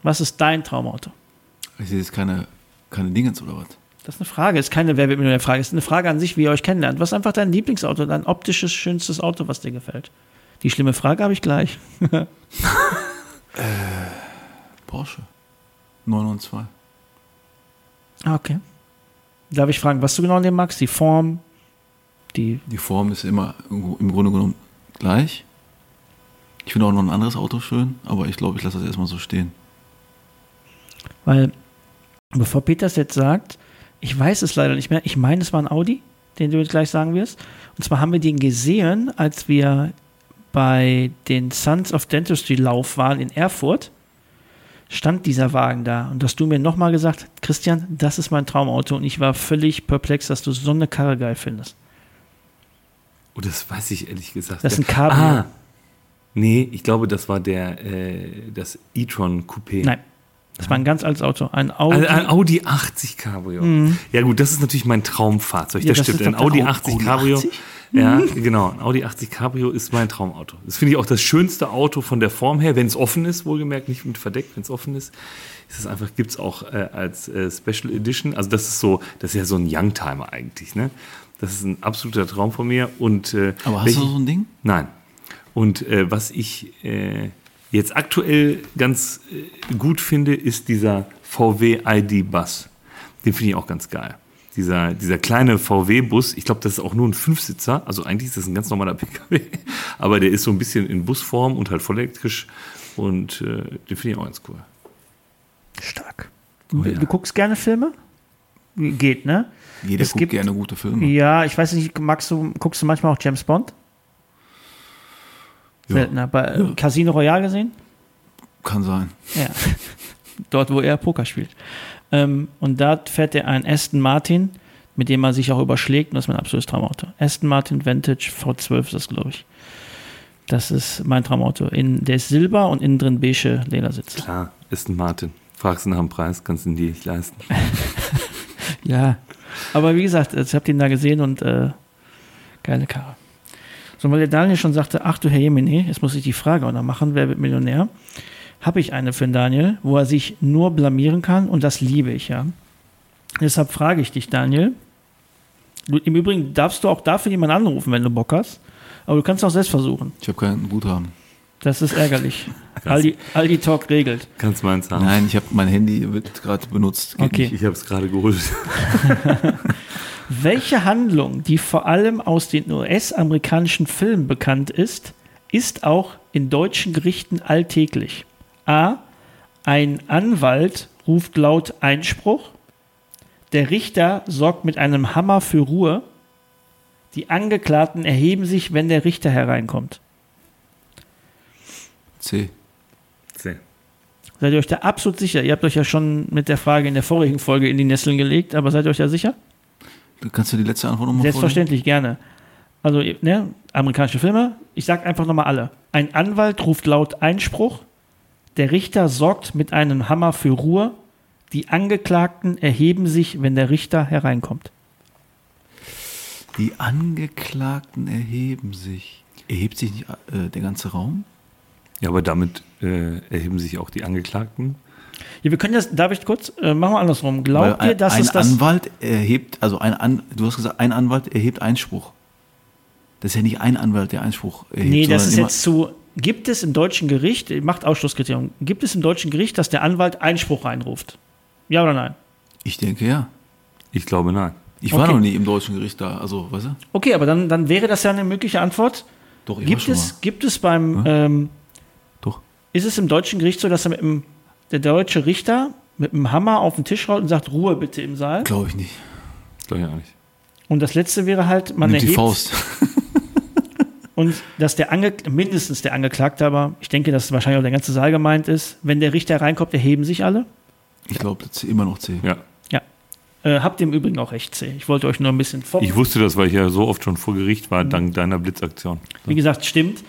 Was ist dein Traumauto? Ich sehe jetzt keine, keine Dingens oder was? Das ist eine Frage, ist keine Wer wird mir Frage, ist eine Frage an sich, wie ihr euch kennenlernt. Was ist einfach dein Lieblingsauto, dein optisches, schönstes Auto, was dir gefällt? Die schlimme Frage habe ich gleich. Porsche. 992. Ah, okay. Darf ich fragen, was du genau nehmen magst? Die Form, die. Die Form ist immer im im Grunde genommen gleich. Ich finde auch noch ein anderes Auto schön, aber ich glaube, ich lasse das erstmal so stehen. Weil, bevor Peter es jetzt sagt, ich weiß es leider nicht mehr. Ich meine, es war ein Audi, den du jetzt gleich sagen wirst. Und zwar haben wir den gesehen, als wir bei den Sons of Dentistry Lauf waren in Erfurt. Stand dieser Wagen da. Und hast du mir nochmal gesagt, Christian, das ist mein Traumauto. Und ich war völlig perplex, dass du so eine Karre geil findest. Oh, das weiß ich ehrlich gesagt. Das ist ein Cabrio. Ah, nee, ich glaube, das war der, äh, das e-tron Coupé. Nein, das war ein ganz altes Auto. Ein Audi. Ein, ein Audi 80 Cabrio. Ja gut, das ist natürlich mein Traumfahrzeug. Mhm. Ja, das, das stimmt. Ein Audi Au- 80 Audi Cabrio. 80? Ja, Mhm. genau. Ein Audi 80 Cabrio ist mein Traumauto. Das finde ich auch das schönste Auto von der Form her, wenn es offen ist, wohlgemerkt, nicht mit verdeckt, wenn es offen ist. Ist es einfach, gibt es auch äh, als äh, Special Edition. Also das ist so, das ist ja so ein Youngtimer eigentlich, ne? Das ist ein absoluter Traum von mir. Und, äh, Aber hast welchen- du so ein Ding? Nein. Und äh, was ich äh, jetzt aktuell ganz äh, gut finde, ist dieser VW ID Bus. Den finde ich auch ganz geil. dieser, dieser kleine VW-Bus, ich glaube, das ist auch nur ein Fünfsitzer, also eigentlich ist das ein ganz normaler PKW, aber der ist so ein bisschen in Busform und halt voll elektrisch und äh, den finde ich auch ganz cool. Stark. Oh du, ja. du guckst gerne Filme? Geht, ne? Jeder Es guckt gibt- gerne gute Filme. Ja, ich weiß nicht, magst du, guckst du manchmal auch James Bond? Ja. Seltener. Bei äh, Casino Royale gesehen? Kann sein. Ja. Dort, wo er Poker spielt. Ähm, und da fährt er einen Aston Martin, mit dem er sich auch überschlägt. Und das ist mein absolutes Traumauto. Aston Martin Vantage V12 ist das, glaube ich. Das ist mein Traumauto. In, der ist silber und innen drin beige Ledersitz. Klar, ist ein Martin. Fragst du nach dem Preis, kannst du ihn dir nicht leisten. Ja. Aber wie gesagt, ich habe den da gesehen und äh, geile Karre. So, weil der Daniel schon sagte, ach du Herr Jemini, jetzt muss ich die Frage auch noch machen, wer wird Millionär? Habe ich eine für den Daniel, wo er sich nur blamieren kann und das liebe ich, ja. Deshalb frage ich dich, Daniel. Du, Im Übrigen darfst du auch dafür jemanden anrufen, wenn du Bock hast. Aber du kannst auch selbst versuchen. Ich habe keinen Guthaben. Das ist ärgerlich. Aldi, Aldi Talk regelt. Kannst meins haben. Nein, ich habe mein Handy wird gerade benutzt. Geht Okay. nicht. Ich habe es gerade geholt. Welche Handlung, die vor allem aus den US-amerikanischen Filmen bekannt ist, ist auch in deutschen Gerichten alltäglich? A. Ein Anwalt ruft laut Einspruch. Der Richter sorgt mit einem Hammer für Ruhe. Die Angeklagten erheben sich, wenn der Richter hereinkommt. C. Sehr. Seid ihr euch da absolut sicher? Ihr habt euch ja schon mit der Frage in der vorigen Folge in die Nesseln gelegt, aber seid ihr euch da sicher? Kannst du die letzte Antwort nochmal Selbstverständlich, gerne. Also, ne, amerikanische Filme, ich sag einfach nochmal alle. Ein Anwalt ruft laut Einspruch, der Richter sorgt mit einem Hammer für Ruhe, die Angeklagten erheben sich, wenn der Richter hereinkommt. Die Angeklagten erheben sich. Erhebt sich nicht äh, der ganze Raum? Ja, aber damit äh, erheben sich auch die Angeklagten. Ja, wir können das, darf ich kurz, äh, machen wir andersrum. Glaubt Weil ihr, dass ein es das. Anwalt erhebt, also ein An, du hast gesagt, ein Anwalt erhebt Einspruch. Das ist ja nicht ein Anwalt, der Einspruch erhebt. Nee, das ist jetzt zu. Gibt es im deutschen Gericht, macht Ausschlusskriterium, gibt es im deutschen Gericht, dass der Anwalt Einspruch reinruft? Ja oder nein? Ich denke ja. Ich glaube nein. Ich war Okay. noch nie im deutschen Gericht da, also, weißt du? Okay, aber dann, dann wäre das ja eine mögliche Antwort. Doch, ich war Gibt schon es, gibt es beim, Hm? ähm, Doch. ist es im deutschen Gericht so, dass er mit dem, der deutsche Richter mit dem Hammer auf den Tisch haut und sagt, Ruhe bitte im Saal? Glaube ich nicht. Glaube ich auch nicht. Und das letzte wäre halt, man Nimmt die erhebt Faust. und dass der Ange mindestens der Angeklagte, aber ich denke, dass wahrscheinlich auch der ganze Saal gemeint ist, wenn der Richter reinkommt, erheben sich alle. Ich glaube, das ist immer noch C. Ja. Ja. Äh, habt ihr im Übrigen auch recht, C. Ich wollte euch nur ein bisschen vor. Ich wusste das, weil ich ja so oft schon vor Gericht war, dank deiner Blitzaktion. Wie gesagt, stimmt.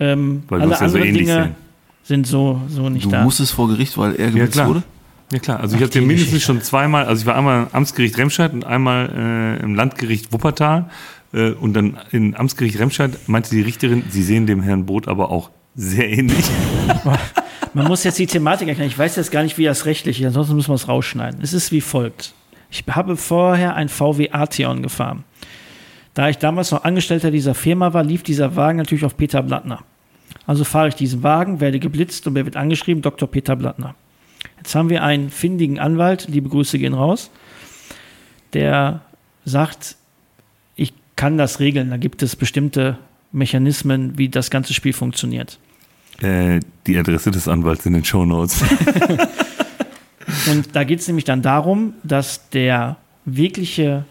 Ähm, Weil wir alle ja so anderen ähnlich Dinge sehen. Sind so, so nicht Du da. musstest vor Gericht, weil er Ja, geblitzt klar. wurde? Ja klar, also ich habe den mindestens schon zweimal, also ich war einmal im Amtsgericht Remscheid und einmal äh, im Landgericht Wuppertal äh, und dann in Amtsgericht Remscheid meinte die Richterin, sie sehen dem Herrn Boot aber auch sehr ähnlich. Man muss jetzt die Thematik erklären. Ich weiß jetzt gar nicht, wie das rechtlich ist, ansonsten müssen wir es rausschneiden. Es ist wie folgt. Ich habe vorher ein VW Arteon gefahren. Da ich damals noch Angestellter dieser Firma war, lief dieser Wagen natürlich auf Peter Blattner. Also fahre ich diesen Wagen, werde geblitzt und wer wird angeschrieben? Dr. Peter Blattner. Jetzt haben wir einen findigen Anwalt, liebe Grüße gehen raus, der sagt, ich kann das regeln. Da gibt es bestimmte Mechanismen, wie das ganze Spiel funktioniert. Äh, die Adresse des Anwalts in den Shownotes. Und da geht es nämlich dann darum, dass der wirkliche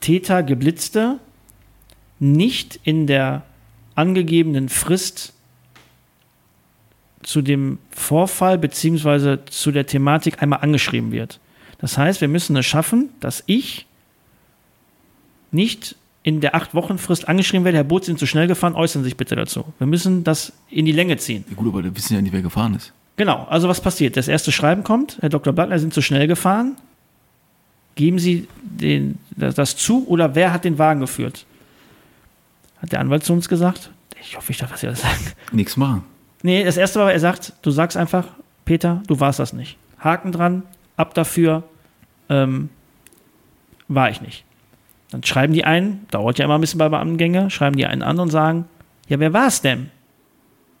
Täter, Geblitzte, nicht in der angegebenen Frist zu dem Vorfall beziehungsweise zu der Thematik einmal angeschrieben wird. Das heißt, wir müssen es schaffen, dass ich nicht in der acht Wochen Frist angeschrieben werde, Herr Boot, sind zu schnell gefahren, äußern Sie sich bitte dazu. Wir müssen das in die Länge ziehen. Ja, gut, aber wir wissen ja nicht, wer gefahren ist. Genau, also was passiert? Das erste Schreiben kommt, Herr Dr. Blattner, Sie sind zu schnell gefahren. Geben Sie den, das, das zu oder wer hat den Wagen geführt? Hat der Anwalt zu uns gesagt? Ich hoffe, ich darf das ja sagen. Nichts machen. Nee, das erste war, er sagt, du sagst einfach, Peter, du warst das nicht. Haken dran, ab dafür, ähm, war ich nicht. Dann schreiben die einen, dauert ja immer ein bisschen bei Beamtengänge, schreiben die einen an und sagen, ja, wer war es denn?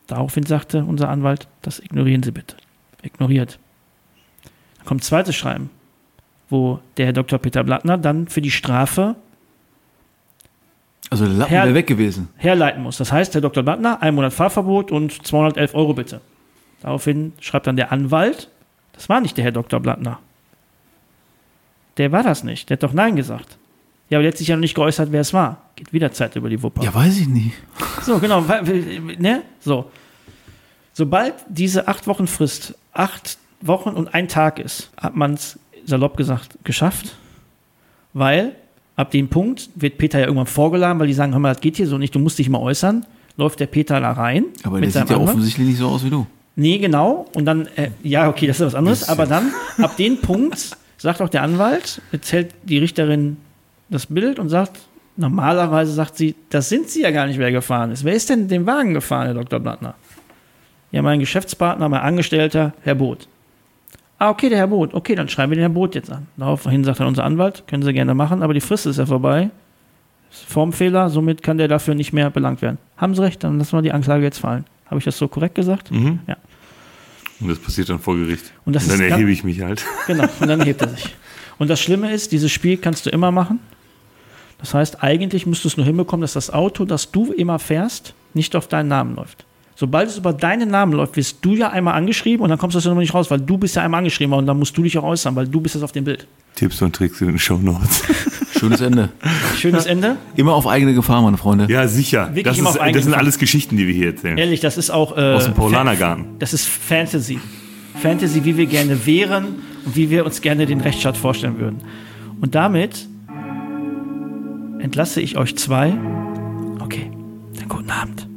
Daraufhin sagte unser Anwalt, das ignorieren Sie bitte. Ignoriert. Dann kommt zweites Schreiben. wo der Herr Dr. Peter Blattner dann für die Strafe Also der Lappen Herr- wäre weg gewesen. herleiten muss. Das heißt, Herr Dr. Blattner, ein Monat Fahrverbot und 211 Euro bitte. Daraufhin schreibt dann der Anwalt, das war nicht der Herr Dr. Blattner. Der war das nicht. Der hat doch Nein gesagt. Ja, aber der hat sich ja noch nicht geäußert, wer es war. Geht wieder Zeit über die Wupper. Ja, weiß ich nicht. So, genau. Ne? So. Sobald diese acht Wochen Frist acht Wochen und ein Tag ist, hat man es salopp gesagt geschafft, weil ab dem Punkt wird Peter ja irgendwann vorgeladen, weil die sagen, hör mal, das geht hier so nicht, du musst dich mal äußern. Läuft der Peter da rein. Aber der sieht ja Anwalt. offensichtlich nicht so aus wie du. Nee, genau. Und dann, äh, ja, okay, das ist was anderes. Aber dann, ab dem Punkt, sagt auch der Anwalt, erzählt die Richterin das Bild und sagt, normalerweise sagt sie, das sind sie ja gar nicht, wer gefahren ist. Wer ist denn den Wagen gefahren, Herr Dr. Blattner? Ja, mein Geschäftspartner, mein Angestellter, Herr Boot. Ah, okay, der Herr Boot. Okay, dann schreiben wir den Herr Boot jetzt an. Daraufhin sagt dann unser Anwalt, können Sie gerne machen, aber die Frist ist ja vorbei. Formfehler, somit kann der dafür nicht mehr belangt werden. Haben Sie recht, dann lassen wir die Anklage jetzt fallen. Habe ich das so korrekt gesagt? Mhm. Ja. Und das passiert dann vor Gericht. Und das dann erhebe ich mich halt. Genau, und dann hebt er sich. Und das Schlimme ist, dieses Spiel kannst du immer machen. Das heißt, eigentlich müsstest du nur hinbekommen, dass das Auto, das du immer fährst, nicht auf deinen Namen läuft. Sobald es über deinen Namen läuft, wirst du ja einmal angeschrieben und dann kommst du aus der Nummer nicht raus, weil du bist ja einmal angeschrieben worden und dann musst du dich auch äußern, weil du bist jetzt auf dem Bild. Tipps und Tricks in den Show Notes. Schönes Ende. Schönes Ende. Immer auf eigene Gefahr, meine Freunde. Ja, sicher. Wirklich Das, immer ist, auf eigene das sind alles Geschichten, die wir hier erzählen. Ehrlich, das ist auch. Äh, Aus dem Paulanergarten. Das ist Fantasy. Fantasy, wie wir gerne wären und wie wir uns gerne den Rechtsstaat vorstellen würden. Und damit entlasse ich euch zwei. Okay, dann guten Abend.